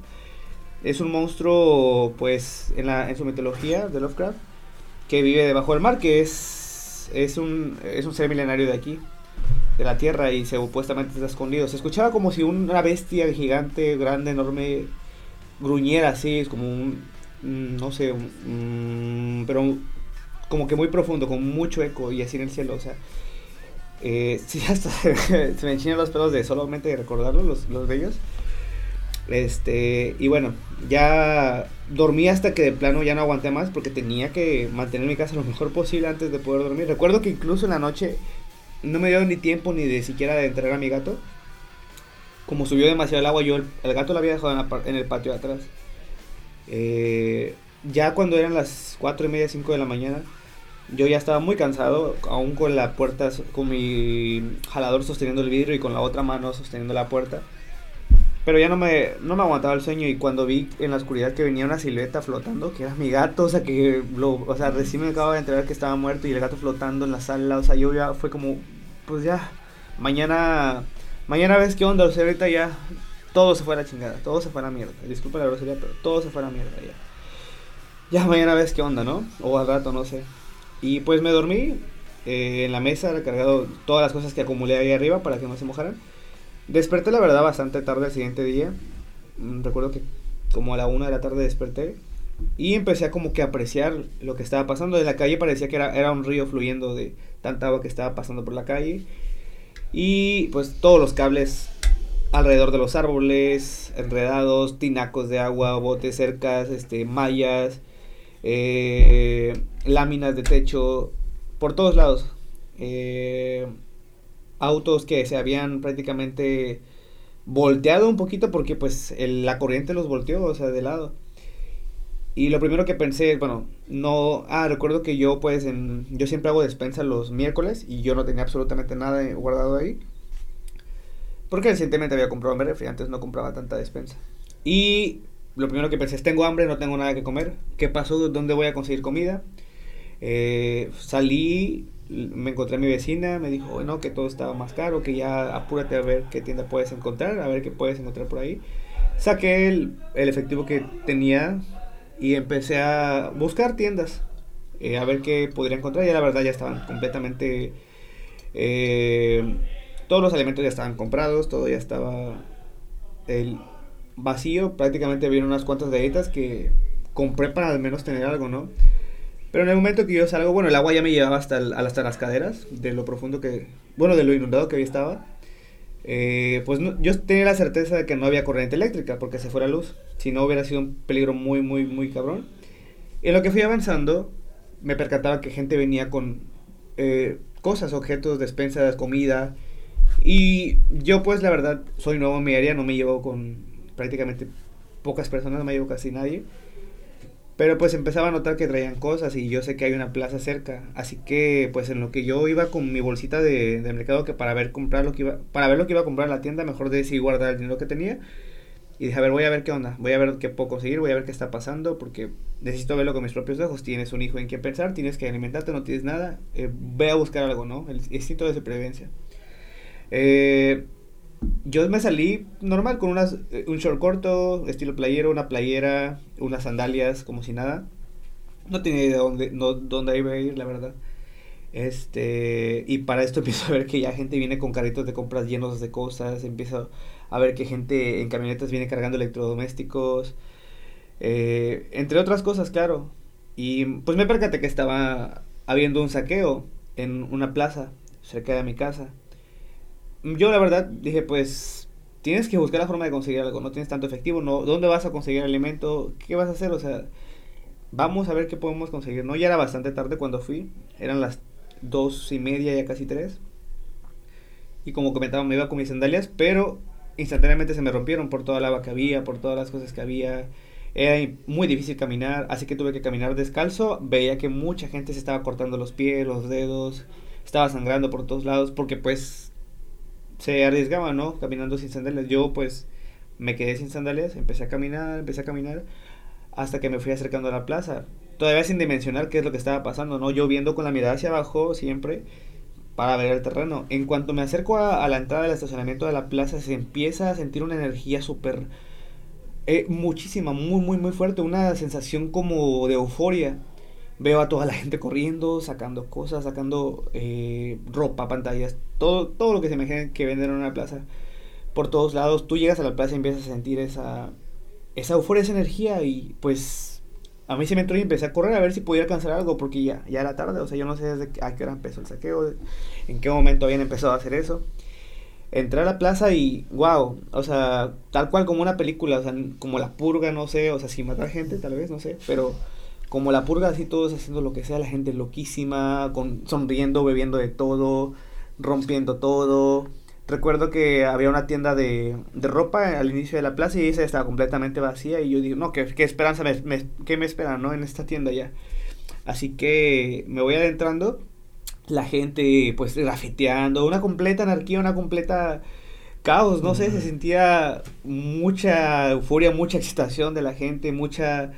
S1: Es un monstruo, pues, en, su mitología de Lovecraft, que vive debajo del mar, que es es un, es un ser milenario de aquí, de la Tierra, y supuestamente está escondido. Se escuchaba como si una bestia gigante, grande, enorme, gruñera así, es como un, mm, no sé, mm, pero como que muy profundo, con mucho eco y así en el cielo, o sea. eh, *laughs* sí, hasta se me enchinan los pelos de solamente recordarlo, los, los bellos. Este, y bueno, ya dormí hasta que de plano ya no aguanté más porque tenía que mantener mi casa lo mejor posible antes de poder dormir. Recuerdo que incluso en la noche no me dio ni tiempo ni de siquiera de entregar a mi gato. Como subió demasiado el agua, yo el, gato lo había dejado en, la el patio de atrás. Eh, ya cuando eran las 4 y media, 5 de la mañana, yo ya estaba muy cansado, aún con la puerta, con mi jalador sosteniendo el vidrio y con la otra mano sosteniendo la puerta. Pero ya no me, no me aguantaba el sueño y cuando vi en la oscuridad que venía una silueta flotando, que era mi gato, o sea, que lo, o sea, recién me acabo de enterar que estaba muerto y el gato flotando en la sala, o sea, yo ya fue como, pues ya, mañana, mañana ves qué onda, o sea, ahorita ya todo se fue a la chingada, todo se fue a la mierda, disculpa la grosería, pero todo se fue a la mierda ya. Ya mañana ves qué onda, ¿no? O al rato, no sé. Y pues me dormí eh, en la mesa, recargado todas las cosas que acumulé ahí arriba para que no se mojaran. Desperté la verdad bastante tarde el siguiente día. Mm, Recuerdo que como a la una de la tarde desperté. Y empecé a como que apreciar lo que estaba pasando. De la calle parecía que era, un río fluyendo de tanta agua que estaba pasando por la calle. Y pues todos los cables alrededor de los árboles, enredados, tinacos de agua, botes cercas, este, mallas, eh, láminas de techo, por todos lados. Eh, autos que se habían prácticamente volteado un poquito porque pues la corriente los volteó, o sea, de lado. Y lo primero que pensé, bueno, no, ah, recuerdo que yo pues yo siempre hago despensa los miércoles y yo no tenía absolutamente nada guardado ahí. Porque recientemente había comprado mi refri, antes no compraba tanta despensa. Y lo primero que pensé es, tengo hambre, no tengo nada que comer. ¿Qué pasó? ¿Dónde voy a conseguir comida? Eh, salí, me encontré a mi vecina, me dijo, bueno, que todo estaba más caro, que ya apúrate a ver qué tienda puedes encontrar, a ver qué puedes encontrar por ahí. Saqué el, efectivo que tenía y empecé a buscar tiendas, eh, a ver qué podría encontrar. Ya la verdad ya estaban completamente... eh, todos los alimentos ya estaban comprados, todo ya estaba el vacío. Prácticamente había unas cuantas galletas que compré para al menos tener algo, ¿no? Pero en el momento que yo salgo, bueno, el agua ya me llevaba hasta, el- las caderas, de lo profundo que, bueno, de lo inundado que había estaba. Eh, pues no- yo tenía la certeza de que no había corriente eléctrica porque se fue la luz. Si no hubiera sido un peligro muy, muy, muy cabrón. En lo que fui avanzando, me percataba que gente venía con eh, cosas, objetos, despensas, comida. Y yo pues la verdad soy nuevo en mi área, no me llevo con prácticamente pocas personas, no me llevo casi nadie. Pero pues empezaba a notar que traían cosas y yo sé que hay una plaza cerca. Así que pues en lo que yo iba con mi bolsita de, de mercado que para ver comprar lo que iba, para ver lo que iba a comprar la tienda, mejor decidí guardar el dinero que tenía. Y dije, a ver, voy a ver qué onda, voy a ver qué puedo conseguir, voy a ver qué está pasando, porque necesito verlo con mis propios ojos. Tienes un hijo en quien pensar, tienes que alimentarte, no tienes nada. eh, ve a buscar algo, ¿no? El instinto de supervivencia. Eh, yo me salí normal con unas, eh, un short corto, estilo playero, una playera, unas sandalias, como si nada. No tenía idea de dónde, no, dónde iba a ir, la verdad. Este, y para esto *laughs* empiezo a ver que ya gente viene con carritos de compras llenos de cosas, empiezo a ver que gente en camionetas viene cargando electrodomésticos, eh, entre otras cosas, claro. Y pues me percaté que estaba habiendo un saqueo en una plaza cerca de mi casa. Yo la verdad dije, pues tienes que buscar la forma de conseguir algo, no tienes tanto efectivo, no, ¿dónde vas a conseguir alimento? ¿Qué vas a hacer? O sea, vamos a ver qué podemos conseguir. No, ya era bastante tarde cuando fui, eran las dos y media, ya casi tres. Y como comentaba, me iba con mis sandalias, pero instantáneamente se me rompieron por toda el agua que había, por todas las cosas que había. Era muy difícil caminar, así que tuve que caminar descalzo. Veía que mucha gente se estaba cortando los pies, los dedos, estaba sangrando por todos lados, porque pues se arriesgaba, ¿no? Caminando sin sandalias. Yo pues me quedé sin sandalias, empecé a caminar, empecé a caminar, hasta que me fui acercando a la plaza. Todavía sin dimensionar qué es lo que estaba pasando, ¿no? Yo viendo con la mirada hacia abajo siempre para ver el terreno. En cuanto me acerco a, la entrada del estacionamiento de la plaza, se empieza a sentir una energía súper... eh, muchísima, muy, muy, muy fuerte. Una sensación como de euforia. Veo a toda la gente corriendo, sacando cosas, sacando eh, ropa, pantallas, todo, todo lo que se imaginen que venden en una plaza. Por todos lados, tú llegas a la plaza y empiezas a sentir esa, esa euforia, esa energía y pues a mí se me entró y empecé a correr a ver si podía alcanzar algo porque ya, ya era tarde, o sea, yo no sé desde a qué hora empezó el saqueo, en qué momento habían empezado a hacer eso. Entré a la plaza y, wow, o sea, tal cual como una película, o sea, como la purga, no sé, o sea, sin matar gente, tal vez, no sé, pero como la purga, así todos haciendo lo que sea, la gente loquísima, con, sonriendo, bebiendo de todo, rompiendo todo. Recuerdo que había una tienda de, de ropa al inicio de la plaza y esa estaba completamente vacía y yo digo, no, qué, qué esperanza, me, me, qué me esperan, ¿no? En esta tienda ya. Así que me voy adentrando, la gente pues grafiteando, una completa anarquía, una completa caos, no sé, se sentía mucha euforia, mucha excitación de la gente, mucha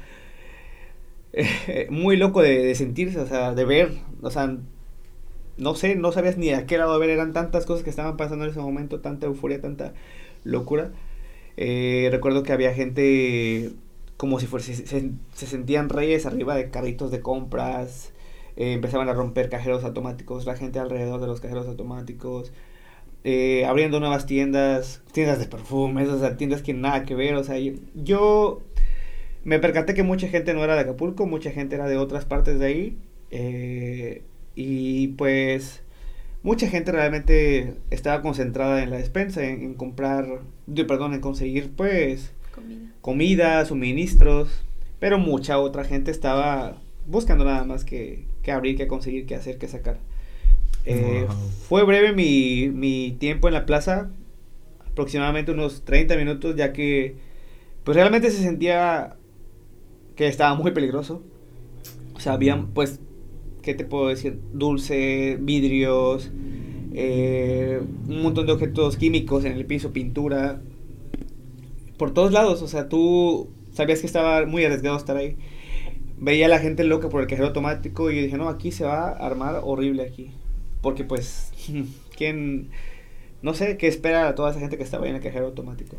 S1: *laughs* muy loco de, de, sentirse, o sea, de ver, o sea, no sé, no sabías ni a qué lado ver, eran tantas cosas que estaban pasando en ese momento, tanta euforia, tanta locura. Eh, recuerdo que había gente como si fuese, se, se, sentían reyes arriba de carritos de compras, eh, empezaban a romper cajeros automáticos, la gente alrededor de los cajeros automáticos, eh, abriendo nuevas tiendas, tiendas de perfumes, o sea, tiendas que nada que ver, o sea, yo me percaté que mucha gente no era de Acapulco, mucha gente era de otras partes de ahí. Eh, y pues mucha gente realmente estaba concentrada en la despensa, en, en comprar, perdón, en conseguir pues
S4: Comida.
S1: comida, suministros. Pero mucha otra gente estaba buscando nada más que, que abrir, que conseguir, que hacer, que sacar. Eh,
S2: Wow.
S1: Fue breve mi, mi tiempo en la plaza, aproximadamente unos 30 minutos, ya que pues realmente se sentía que estaba muy peligroso. O sea, habían pues, ¿qué te puedo decir? Dulce, vidrios, eh, un montón de objetos químicos en el piso, pintura, por todos lados. O sea, tú sabías que estaba muy arriesgado estar ahí. Veía a la gente loca por el cajero automático y yo dije, no, aquí se va a armar horrible aquí. Porque pues, *laughs* ¿quién? No sé qué espera a toda esa gente que estaba ahí en el cajero automático.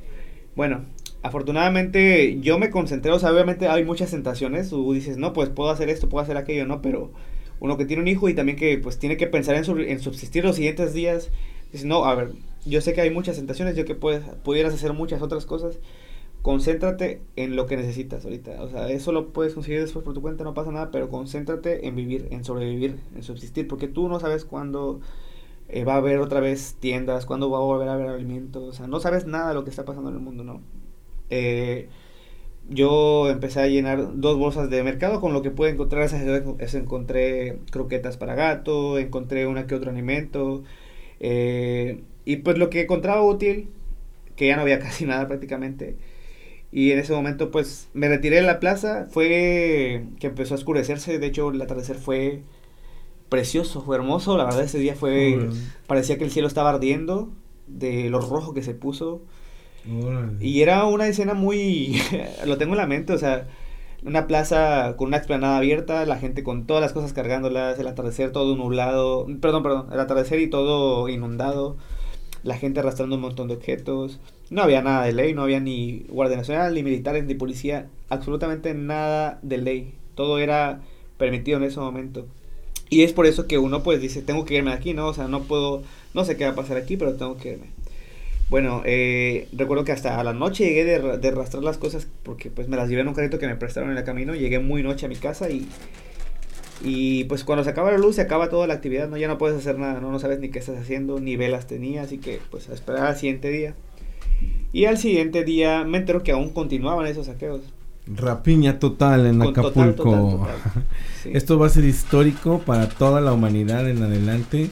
S1: Bueno, afortunadamente yo me concentré, o sea, obviamente hay muchas tentaciones, tú dices, no, pues puedo hacer esto, puedo hacer aquello, ¿no? Pero uno que tiene un hijo y también que pues tiene que pensar en, subsistir los siguientes días, dice, no, a ver, yo sé que hay muchas tentaciones, yo que puedes, pudieras hacer muchas otras cosas, concéntrate en lo que necesitas ahorita, o sea, eso lo puedes conseguir después por tu cuenta, no pasa nada, pero concéntrate en vivir, en sobrevivir, en subsistir, porque tú no sabes cuándo eh, va a haber otra vez tiendas, cuándo va a volver a haber alimentos, o sea, no sabes nada de lo que está pasando en el mundo, ¿no? Eh, yo empecé a llenar dos bolsas de mercado con lo que pude encontrar. Esas, esas encontré croquetas para gato, encontré una que otro alimento. eh, y pues lo que encontraba útil, que ya no había *laughs* casi nada prácticamente. Y en ese momento pues me retiré de la plaza. Fue que empezó a oscurecerse. De hecho el atardecer fue precioso, fue hermoso. La verdad ese día fue... Parecía que el cielo estaba ardiendo de lo rojo que se puso. Y era una escena muy... *laughs* lo tengo en la mente, o sea, una plaza con una explanada abierta, la gente con todas las cosas cargándolas, el atardecer todo nublado, perdón, perdón, el atardecer y todo inundado, la gente arrastrando un montón de objetos, no había nada de ley, no había ni guardia nacional, ni militares, ni policía, absolutamente nada de ley, todo era permitido en ese momento. Y es por eso que uno pues dice, tengo que irme de aquí, ¿no? O sea, no puedo, no sé qué va a pasar aquí, pero tengo que irme. Bueno, eh, recuerdo que hasta a la noche llegué de, de arrastrar las cosas porque pues me las llevé en un carrito que me prestaron en el camino. Llegué muy noche a mi casa y, y pues cuando se acaba la luz se acaba toda la actividad, ¿no? Ya no puedes hacer nada, ¿no? No sabes ni qué estás haciendo, ni velas tenía, así que pues a esperar al siguiente día. Y al siguiente día me entero que aún continuaban esos saqueos.
S2: Rapiña total en
S1: Con total,
S2: Acapulco.
S1: total, total. *laughs* Sí.
S2: Esto va a ser histórico para toda la humanidad en adelante.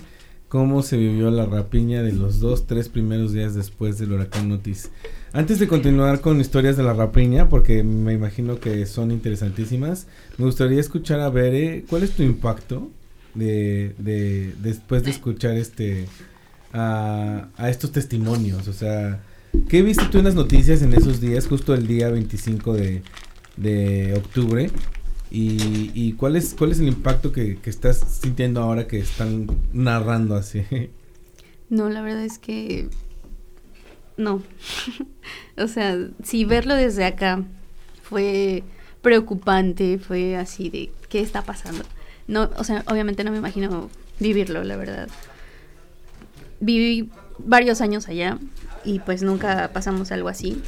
S2: Cómo se vivió la rapiña de los dos, tres primeros días después del huracán Otis. Antes de continuar con historias de la rapiña, porque me imagino que son interesantísimas, me gustaría escuchar a Bere, ¿cuál es tu impacto de, de después de escuchar este a, a estos testimonios? O sea, ¿qué viste tú en las noticias en esos días, justo el día 25 de, de octubre? ¿Y, cuál, es, cuál es el impacto que, que estás sintiendo ahora que están narrando así?
S4: No, la verdad es que no. *laughs* o sea, si verlo desde acá fue preocupante, fue así de qué está pasando. No, o sea, obviamente no me imagino vivirlo, la verdad. Viví varios años allá y pues nunca pasamos algo así.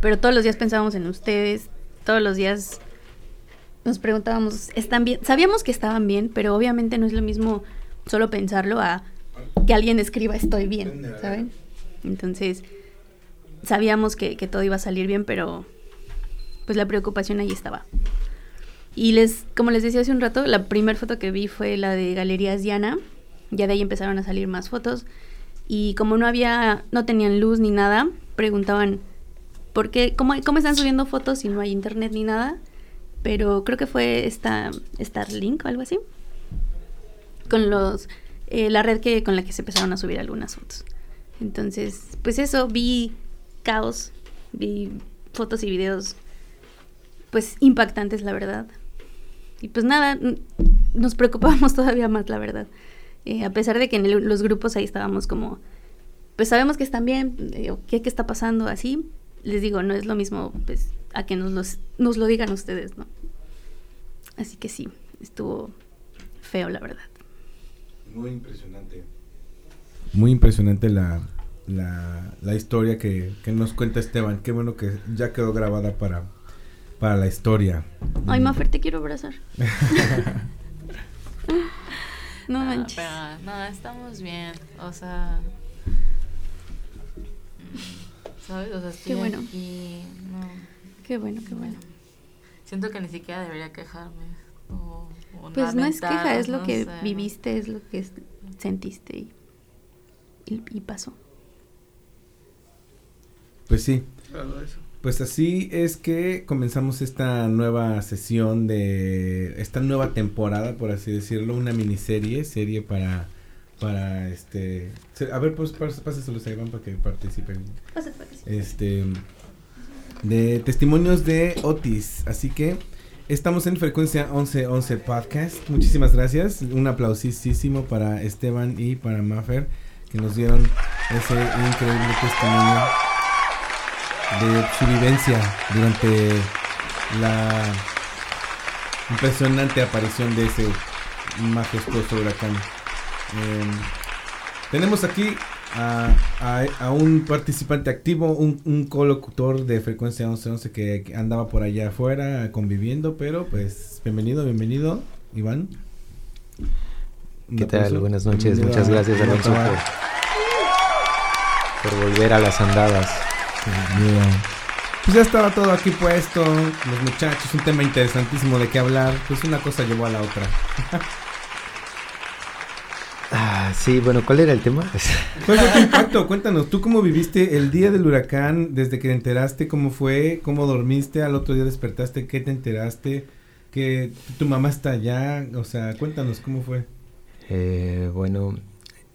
S4: Pero todos los días pensábamos en ustedes, todos los días nos preguntábamos, ¿están bien? Sabíamos que estaban bien, pero obviamente no es lo mismo solo pensarlo a que alguien escriba estoy bien, ¿saben? Entonces, sabíamos que, que todo iba a salir bien, pero pues la preocupación ahí estaba. Y les, como les decía hace un rato, la primera foto que vi fue la de Galerías Diana. Ya de ahí empezaron a salir más fotos. Y como no había, no tenían luz ni nada, preguntaban, ¿por qué? ¿Cómo, cómo están subiendo fotos si no hay internet ni nada? Pero creo que fue esta Starlink o algo así. Con los, eh, la red que, con la que se empezaron a subir algunas fotos. Entonces, pues eso, vi caos, vi fotos y videos, pues impactantes, la verdad. Y pues nada, nos preocupábamos *laughs* todavía más, la verdad. Eh, a pesar de que en el- los grupos ahí estábamos como, pues sabemos que están bien, eh, qué, qué está pasando, así. Les digo, no es lo mismo, pues, a que nos, los, nos lo digan ustedes, ¿no? Así que sí, estuvo feo, la verdad.
S2: Muy impresionante. Muy impresionante la, la, la historia que, que nos cuenta Esteban. Qué bueno que ya quedó grabada para, para la historia.
S4: Ay. Mafer, te quiero abrazar. *laughs* no
S3: Ah,
S4: manches.
S3: pero no, estamos bien. O sea. ¿Sabes? O sea, estoy
S4: bueno.
S3: aquí, no.
S4: Qué bueno, qué bueno.
S3: Siento que ni siquiera debería quejarme. O, o
S4: Pues no es queja, es lo
S3: no
S4: que
S3: sé, ¿no?
S4: viviste, es lo que sentiste y, y, y pasó.
S2: Pues sí,
S1: de eso.
S2: Pues así es que comenzamos esta nueva sesión de esta nueva temporada, por así decirlo, una miniserie, serie para para este a ver pues páseselos a Iván para que participen. Este de testimonios de Otis, así que estamos en frecuencia 1111 podcast. Muchísimas gracias, un aplausísimo para Esteban y para Maffer que nos dieron ese increíble testimonio de su vivencia durante la impresionante aparición de ese majestuoso huracán. Em, tenemos aquí a, a- a un participante activo, un, un colocutor de frecuencia 1111 que, que andaba por allá afuera conviviendo, pero pues bienvenido, bienvenido, Iván.
S5: ¿Qué tal?
S2: aplauso.
S5: Buenas noches.
S2: Bienvenido
S5: Muchas
S2: a-
S5: gracias,
S2: a
S5: Alonso, por, por volver a las andadas.
S2: Pues ya estaba todo aquí puesto, los muchachos, un tema interesantísimo de qué hablar, pues una cosa llevó a la otra. *laughs*
S5: Ah, sí, bueno, ¿cuál era el tema?
S2: ¿Cuál fue tu impacto? Cuéntanos, ¿tú cómo viviste el día del huracán? Desde que te enteraste, ¿cómo fue? ¿Cómo dormiste? ¿Al otro día despertaste? ¿Qué te enteraste? ¿Que tu mamá está allá? O sea, cuéntanos, ¿cómo fue?
S5: Eh, bueno,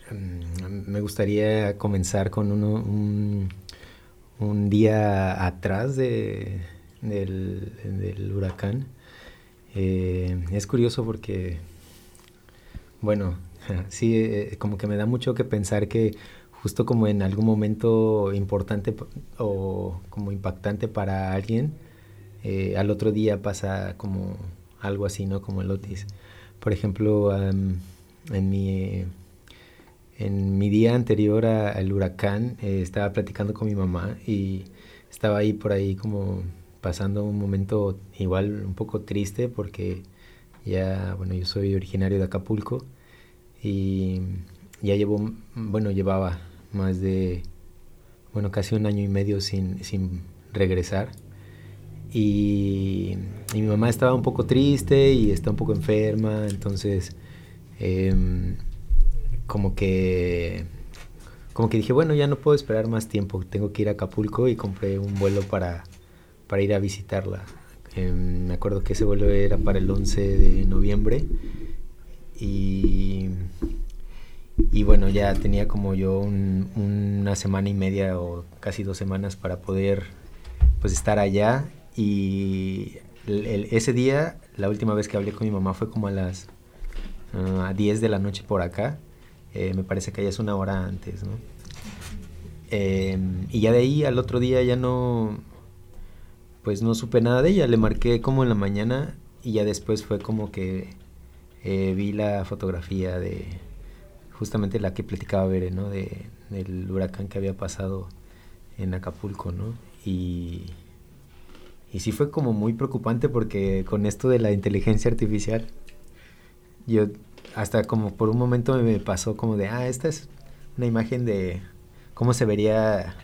S5: mm, me gustaría comenzar con uno, un, un día atrás de, del, del huracán. Eh, es curioso porque, bueno, *laughs* sí, eh, como que me da mucho que pensar que justo como en algún momento importante o como impactante para alguien, eh, al otro día pasa como algo así, ¿no? Como el Otis. Por ejemplo, am, en mi en mi día anterior al huracán eh, estaba platicando con mi mamá y estaba ahí por ahí como pasando un momento igual un poco triste porque ya, bueno, yo soy originario de Acapulco y ya llevo, bueno, llevaba más de, bueno, casi un año y medio sin, sin regresar. Y, mi mamá estaba un poco triste y está un poco enferma, entonces em, como que como que dije, bueno, ya no puedo esperar más tiempo, tengo que ir a Acapulco y compré un vuelo para, para ir a visitarla. Em, me acuerdo que ese vuelo era para el 11 de noviembre y, y bueno, ya tenía como yo un- una semana y media o casi dos semanas para poder pues estar allá y ese día, la última vez que hablé con mi mamá fue como a las ah, 10 de la noche por acá. Eh, me parece que ya es una hora antes, ¿no? Em, y ya de ahí al otro día ya no, pues no supe nada de ella. Le marqué como en la mañana y ya después fue como que eh, vi la fotografía de justamente la que platicaba Bere, ¿no? De, del huracán que había pasado en Acapulco, ¿no? Y, y sí fue como muy preocupante porque con esto de la inteligencia artificial, yo hasta como por un momento me pasó como de, ah, esta es una imagen de cómo se vería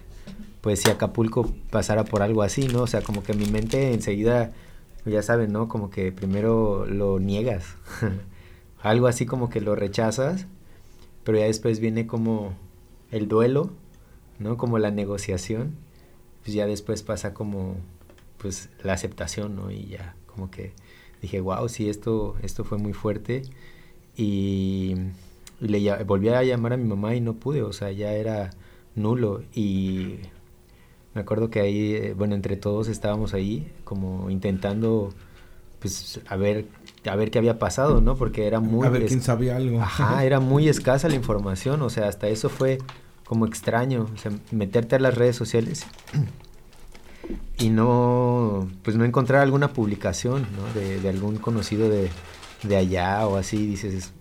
S5: pues si Acapulco pasara por algo así, ¿no? O sea, como que mi mente enseguida, ya saben, ¿no? Como que primero lo niegas, *laughs* algo así como que lo rechazas, pero ya después viene como el duelo, ¿no? Como la negociación, pues ya después pasa como pues la aceptación, ¿no? Y ya como que dije, wow, sí, esto, esto fue muy fuerte y, y le volví a llamar a mi mamá y no pude, o sea, ya era nulo y me acuerdo que ahí, eh, bueno, entre todos estábamos ahí como intentando, pues, a ver, a ver qué había pasado, ¿no? Porque era muy...
S2: a ver quién sabía algo.
S5: Ajá, *laughs* era muy escasa la información, o sea, hasta eso fue como extraño, o sea, meterte a las redes sociales *clears throat* y no, pues no encontrar alguna publicación, ¿no? De, de algún conocido de, de allá o así, dices,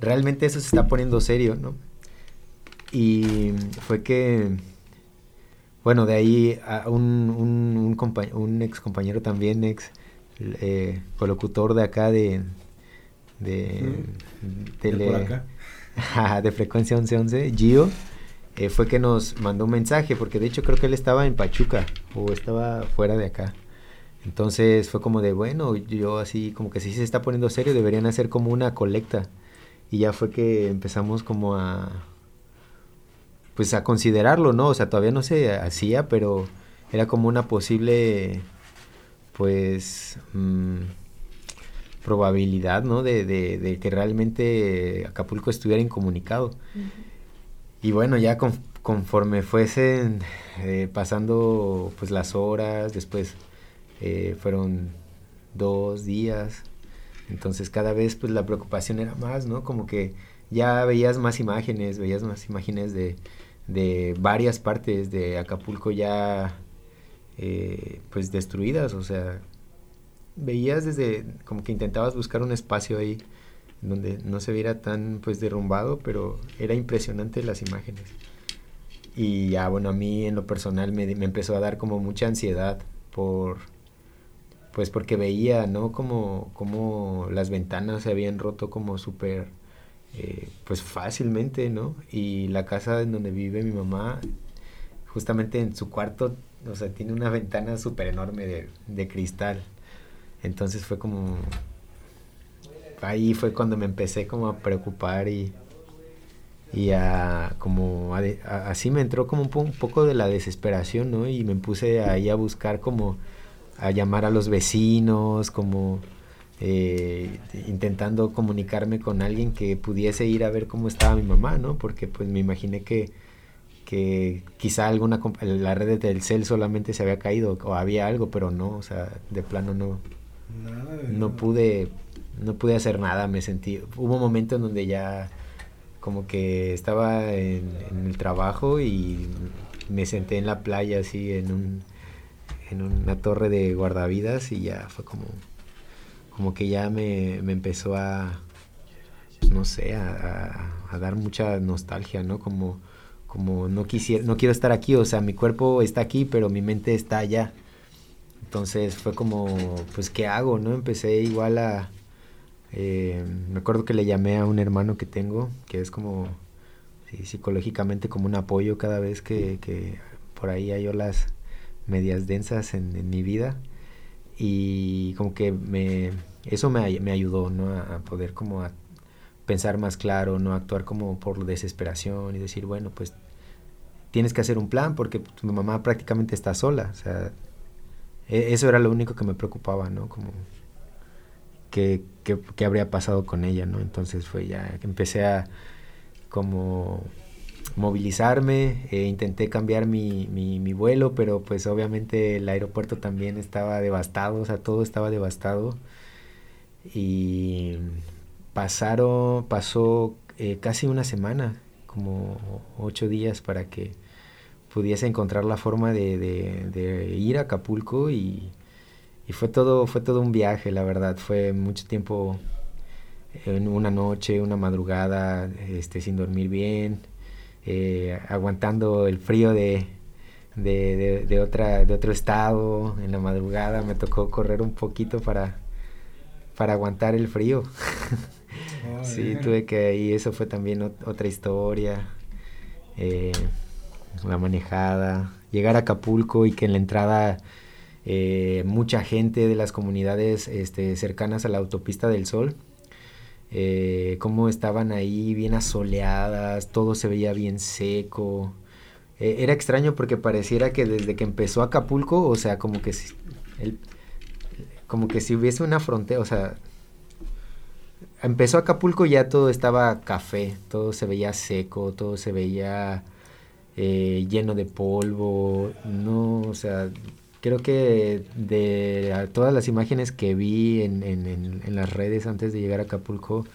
S5: realmente eso se está poniendo serio, ¿no? Y fue que, bueno, de ahí a un, un, un, compa- un ex compañero también, ex eh, colocutor de acá de, de,
S2: De
S5: tele-
S2: por acá. *laughs*
S5: De frecuencia 1111, Gio, eh, fue que nos mandó un mensaje, porque de hecho creo que él estaba en Pachuca o estaba fuera de acá. Entonces fue como de, bueno, yo así como que si se está poniendo serio, deberían hacer como una colecta. Y ya fue que empezamos como a, pues a considerarlo, ¿no? O sea, todavía no se hacía, pero era como una posible, pues, mm, probabilidad, ¿no? De, de, de que realmente Acapulco estuviera incomunicado. Y bueno, ya con- conforme fuesen eh, pasando pues las horas, después eh, fueron dos días, entonces cada vez pues la preocupación era más, ¿no? Como que ya veías más imágenes, veías más imágenes de, de varias partes de Acapulco ya eh, pues destruidas, o sea, veías desde como que intentabas buscar un espacio ahí donde no se viera tan pues derrumbado, pero era impresionante las imágenes. Y ya bueno, a mí en lo personal me, empezó a dar como mucha ansiedad por pues porque veía, ¿no? Como, como las ventanas se habían roto como súper, eh, pues fácilmente, ¿no? Y la casa en donde vive mi mamá, justamente en su cuarto, o sea, tiene una ventana súper enorme de, de cristal. Entonces fue como, ahí fue cuando me empecé como a preocupar y, y a como a así me entró como un poco de la desesperación, ¿no? Y me puse ahí a buscar como a llamar a los vecinos, como eh, intentando comunicarme con alguien que pudiese ir a ver cómo estaba mi mamá, ¿no? Porque pues me imaginé que, que quizá alguna la red de Telcel solamente se había caído o había algo, pero no, o sea, de plano no,
S2: Nada de
S5: no
S2: nada.
S5: pude no pude hacer nada me sentí hubo un momento en donde ya como que estaba en, en el trabajo y me senté en la playa así en un en una torre de guardavidas y ya fue como como que ya me, me empezó a no sé a, a- a dar mucha nostalgia no como como no quisiera no quiero estar aquí o sea mi cuerpo está aquí pero mi mente está allá entonces fue como, pues, ¿qué hago? ¿No? Empecé igual a... eh, me acuerdo que le llamé a un hermano que tengo, que es como sí, psicológicamente como un apoyo cada vez que, que por ahí hay olas medias densas en, en mi vida. Y como que me, eso me, me ayudó, ¿no? A, a poder como a pensar más claro, no actuar como por desesperación y decir, bueno, pues tienes que hacer un plan porque tu mamá prácticamente está sola, o sea, e- eso era lo único que me preocupaba, ¿no? Como qué, qué- qué habría pasado con ella, ¿no? Entonces fue ya que empecé a como movilizarme, e intenté cambiar mi, mi, mi vuelo, pero pues obviamente el aeropuerto también estaba devastado, o sea, todo estaba devastado. Y pasaron, pasó eh, casi una semana, como ocho días para que pudiese encontrar la forma de, de- de ir a Acapulco y, y fue todo fue todo un viaje la verdad. Fue mucho tiempo en una noche una madrugada este sin dormir bien eh, aguantando el frío de, de, de- de otra de otro estado. En la madrugada me tocó correr un poquito para para aguantar el frío. *laughs* Sí tuve que y eso fue también ot- otra historia. Eh, la manejada, llegar a Acapulco y que en la entrada eh, mucha gente de las comunidades este, cercanas a la autopista del Sol, eh, cómo estaban ahí bien asoleadas, todo se veía bien seco. Eh, era extraño porque pareciera que desde que empezó Acapulco, o sea, como que si, como que si hubiese una frontera, o sea, empezó Acapulco ya todo estaba café, todo se veía seco, todo se veía eh, lleno de polvo, no, o sea, creo que de todas las imágenes que vi en, en- en- las redes antes de llegar a Acapulco,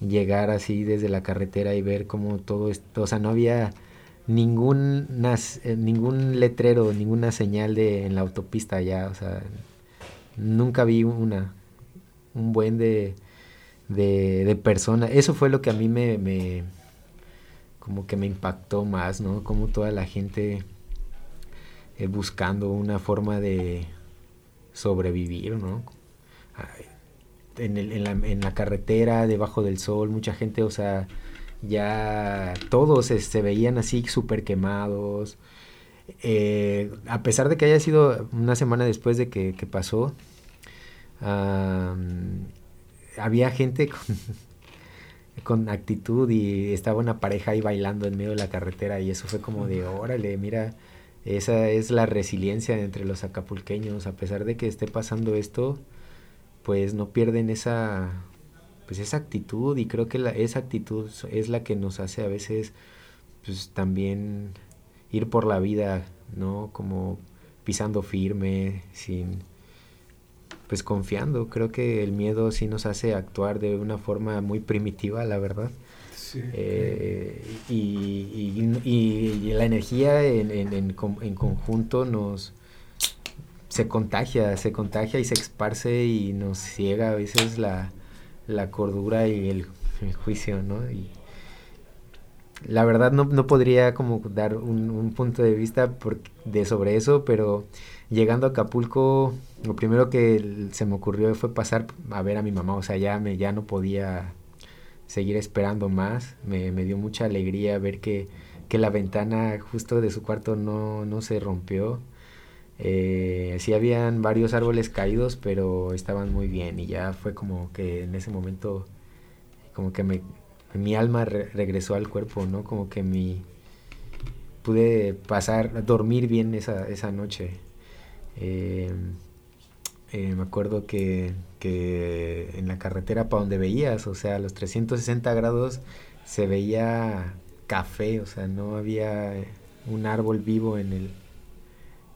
S5: llegar así desde la carretera y ver cómo todo esto, o sea, no había ningún, eh, ningún letrero, ninguna señal de en la autopista ya, o sea, nunca vi una, un buen de, de, de personas. Eso fue lo que a mí me- como que me impactó más, ¿no? Como toda la gente eh, buscando una forma de sobrevivir, ¿no? En, la, carretera, debajo del sol, mucha gente, o sea, ya todos se, se veían así súper quemados. Eh, a pesar de que haya sido una semana después de que, pasó, había gente *laughs* con actitud y estaba una pareja ahí bailando en medio de la carretera y eso fue como de, órale, mira, esa es la resiliencia entre los acapulqueños, a pesar de que esté pasando esto, pues no pierden esa, pues esa actitud y creo que la- esa actitud es la que nos hace a veces, pues también ir por la vida, ¿no? Como pisando firme, sin, pues confiando. Creo que el miedo sí nos hace actuar de una forma muy primitiva, la verdad. Eh, y, y- y- y la energía en, en- en con- en conjunto nos se contagia, se contagia y se esparce y nos ciega a veces la, la cordura y el, el juicio, ¿no? Y la verdad no, no podría como dar un, un punto de vista por- de sobre eso, pero llegando a Acapulco, lo primero que se me ocurrió fue pasar a ver a mi mamá, o sea, ya, me, ya no podía seguir esperando más, me, me dio mucha alegría ver que, que la ventana justo de su cuarto no, no se rompió. Eh, sí habían varios árboles caídos, pero estaban muy bien y ya fue como que en ese momento, como que me, mi alma re- regresó al cuerpo, ¿no? Como que mi, pude pasar, dormir bien esa, esa noche. Eh, eh, me acuerdo que, que en la carretera para donde veías, o sea, a los 360 grados se veía café, o sea, no había un árbol vivo en el,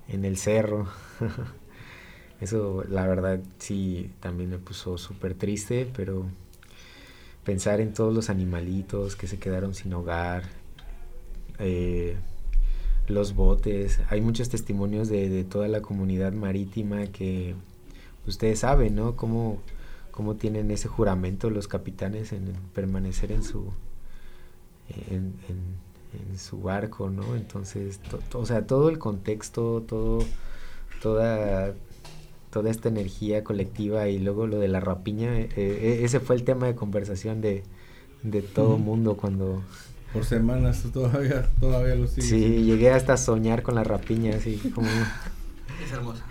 S5: en el cerro. *laughs* Eso, la verdad, sí, también me puso súper triste, pero pensar en todos los animalitos que se quedaron sin hogar, eh, los botes, hay muchos testimonios de, de toda la comunidad marítima que ustedes saben, ¿no? Cómo, cómo tienen ese juramento los capitanes en permanecer en su en, en- en su barco, ¿no? Entonces, to- to- o sea, todo el contexto, todo, toda, toda esta energía colectiva y luego lo de la rapiña, eh, eh, ese fue el tema de conversación de, de todo
S2: Ujú.
S5: mundo cuando
S2: Por semanas *laughs* todavía, todavía lo sigue.
S5: sí, llegué hasta a soñar con la rapiña, así como
S1: Es hermosa.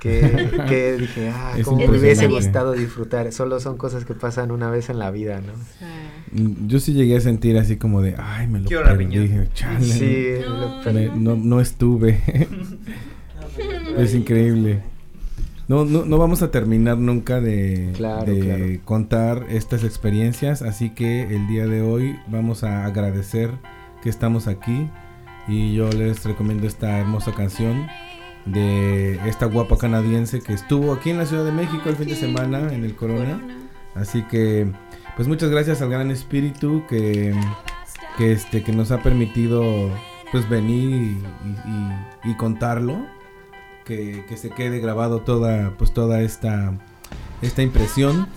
S5: que, *laughs* que dije, ah,
S2: Es
S5: como me hubiese gustado disfrutar. Solo son cosas que pasan una vez en la vida, ¿no?
S3: Sí.
S2: Mm, Yo sí llegué a sentir así como de, ay, me lo
S1: Quiero
S2: perdí. Dije, "Chale,
S5: Sí,
S4: No.
S5: lo perdí.
S2: me- no, no estuve. *laughs* es increíble. No, no, no vamos a terminar nunca de,
S5: Claro,
S2: de
S5: claro.
S2: contar estas experiencias, así que el día de hoy vamos a agradecer que estamos aquí y yo les recomiendo esta hermosa canción de esta guapa canadiense que estuvo aquí en la Ciudad de México el fin de semana en el Corona. Así que, pues muchas gracias al Gran Espíritu que, que, este, que nos ha permitido pues venir y, y- y- y contarlo, que, se quede grabado toda, pues toda esta, esta impresión.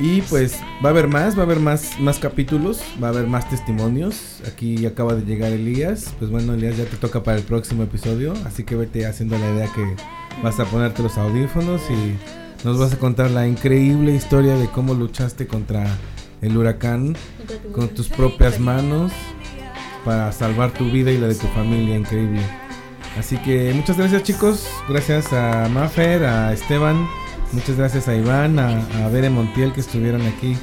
S2: Y pues va a haber más, va a haber más, más capítulos, va a haber más testimonios. Aquí acaba de llegar Elías. Pues bueno, Elías ya te toca para el próximo episodio. Así que vete haciendo la idea que vas a ponerte los audífonos y nos vas a contar la increíble historia de cómo luchaste contra el huracán con tus propias manos para salvar tu vida y la de tu familia. Increíble. Así que muchas gracias chicos, gracias a Mafer, a Esteban, muchas gracias a Iván, a, a Bere Montiel que estuvieron aquí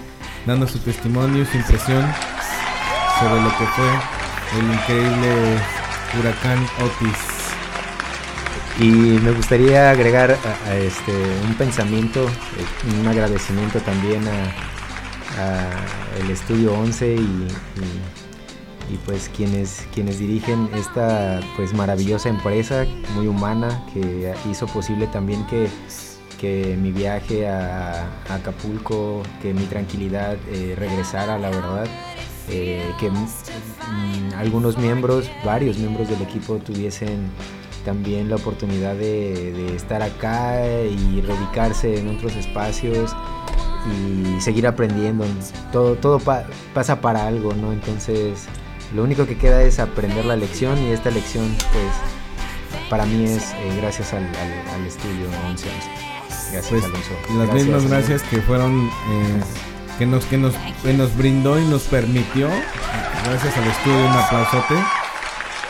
S2: dando su testimonio, su impresión sobre lo que fue el increíble huracán Otis.
S5: Y me gustaría agregar este, un pensamiento, eh, un agradecimiento también a, a el Estudio 11 y, y- y, pues quienes, quienes dirigen esta pues maravillosa empresa, muy humana, que hizo posible también que, que mi viaje a, a Acapulco, que mi tranquilidad eh, regresara, la verdad. eh, que mm, algunos miembros, varios miembros del equipo tuviesen también la oportunidad de, de estar acá y reubicarse en otros espacios y seguir aprendiendo. Todo, todo pa- pasa para algo, ¿no? Entonces, lo único que queda es aprender la lección y esta lección, pues, para mí es eh, gracias al, al- al estudio 11. Gracias,
S2: Pues,
S5: Alonso.
S2: Las mismas gracias que fueron, eh, que, nos, que, nos, que nos brindó y nos permitió, gracias al estudio, un aplausote,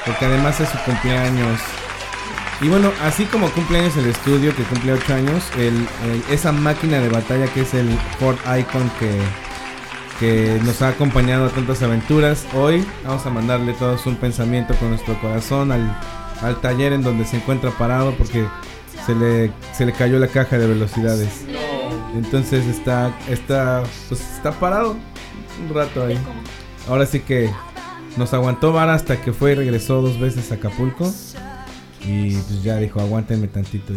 S2: porque además es su cumpleaños. Y bueno, así como cumpleaños el estudio, que cumple 8 años, el, el- esa máquina de batalla que es el Ford Icon que, que nos ha acompañado a tantas aventuras, hoy vamos a mandarle todos un pensamiento con nuestro corazón al, al taller en donde se encuentra parado porque se le, se le cayó la caja de velocidades. Entonces está, está, pues está parado un rato ahí. Ahora sí que nos aguantó vara hasta que fue y regresó dos veces a Acapulco. Y pues ya dijo, aguántenme tantito.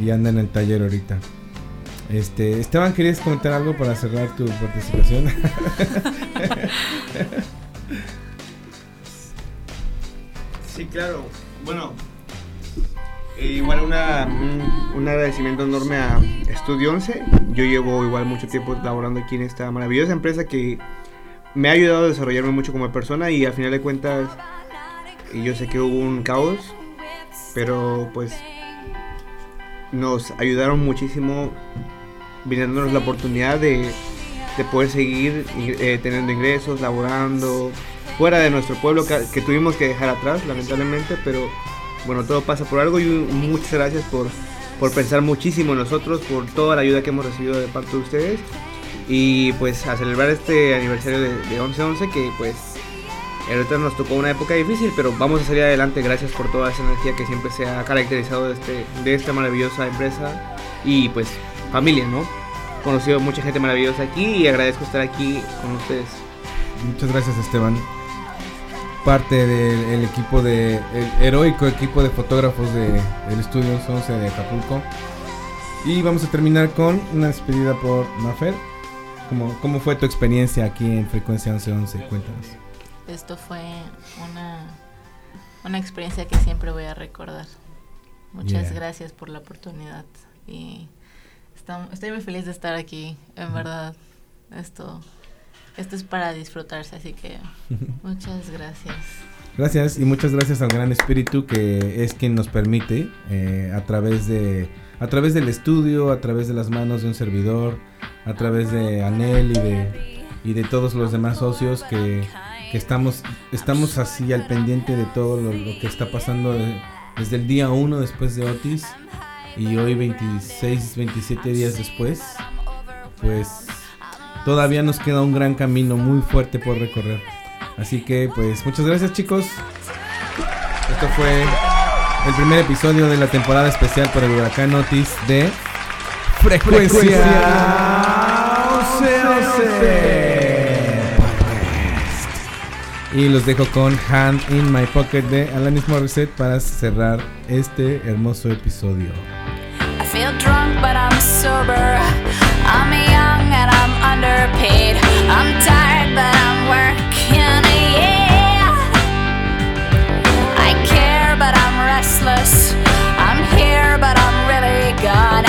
S2: Y, y anda en el taller ahorita. Este, Esteban, ¿querías comentar algo para cerrar tu participación? *laughs*
S1: Sí, claro. Bueno, eh, igual una, un, agradecimiento enorme a Estudio 11. Yo llevo igual mucho tiempo laborando aquí en esta maravillosa empresa que me ha ayudado a desarrollarme mucho como persona y al final de cuentas yo sé que hubo un caos, pero pues nos ayudaron muchísimo brindándonos la oportunidad de, de poder seguir eh, teniendo ingresos, laborando fuera de nuestro pueblo que, que tuvimos que dejar atrás, lamentablemente, pero bueno, todo pasa por algo y muchas gracias por, por pensar muchísimo en nosotros, por toda la ayuda que hemos recibido de parte de ustedes y pues a celebrar este aniversario de, de 11-11 que pues ahorita nos tocó una época difícil, pero vamos a salir adelante. Gracias por toda esa energía que siempre se ha caracterizado de, este, de esta maravillosa empresa y pues familia, ¿no? Conocido mucha gente maravillosa aquí y agradezco estar aquí con ustedes.
S2: Muchas gracias Esteban. Parte del el equipo de, el heroico equipo de fotógrafos de, del estudio 11 de Acapulco. Y vamos a terminar con una despedida por Mafer. ¿Cómo, cómo fue tu experiencia aquí en Frecuencia 1111? Cuéntanos.
S3: Esto fue una, una experiencia que siempre voy a recordar. Muchas
S2: Yeah.
S3: gracias por la oportunidad y estoy muy feliz de estar aquí, en verdad. Esto, esto es para disfrutarse, así que *laughs* muchas gracias.
S2: Gracias y muchas gracias al Gran Espíritu que es quien nos permite eh, a través de a través del estudio, a través de las manos de un servidor, a través de Anel y de y de todos los demás socios que, que estamos estamos así al pendiente de todo lo, lo que está pasando de- desde el día 1 después de Otis y hoy 26, 27 días después, pues todavía nos queda un gran camino muy fuerte por recorrer. Así que pues muchas gracias chicos. Esto fue el primer episodio de la temporada especial por el huracán Otis de Frecuencia, y los dejo con Hand in My Pocket de Alanis Morissette para cerrar este hermoso episodio.
S6: I feel drunk but I'm sober. I'm young and I'm underpaid. I'm tired but I'm working. Yeah. I care but I'm restless. I'm here but I'm really gone.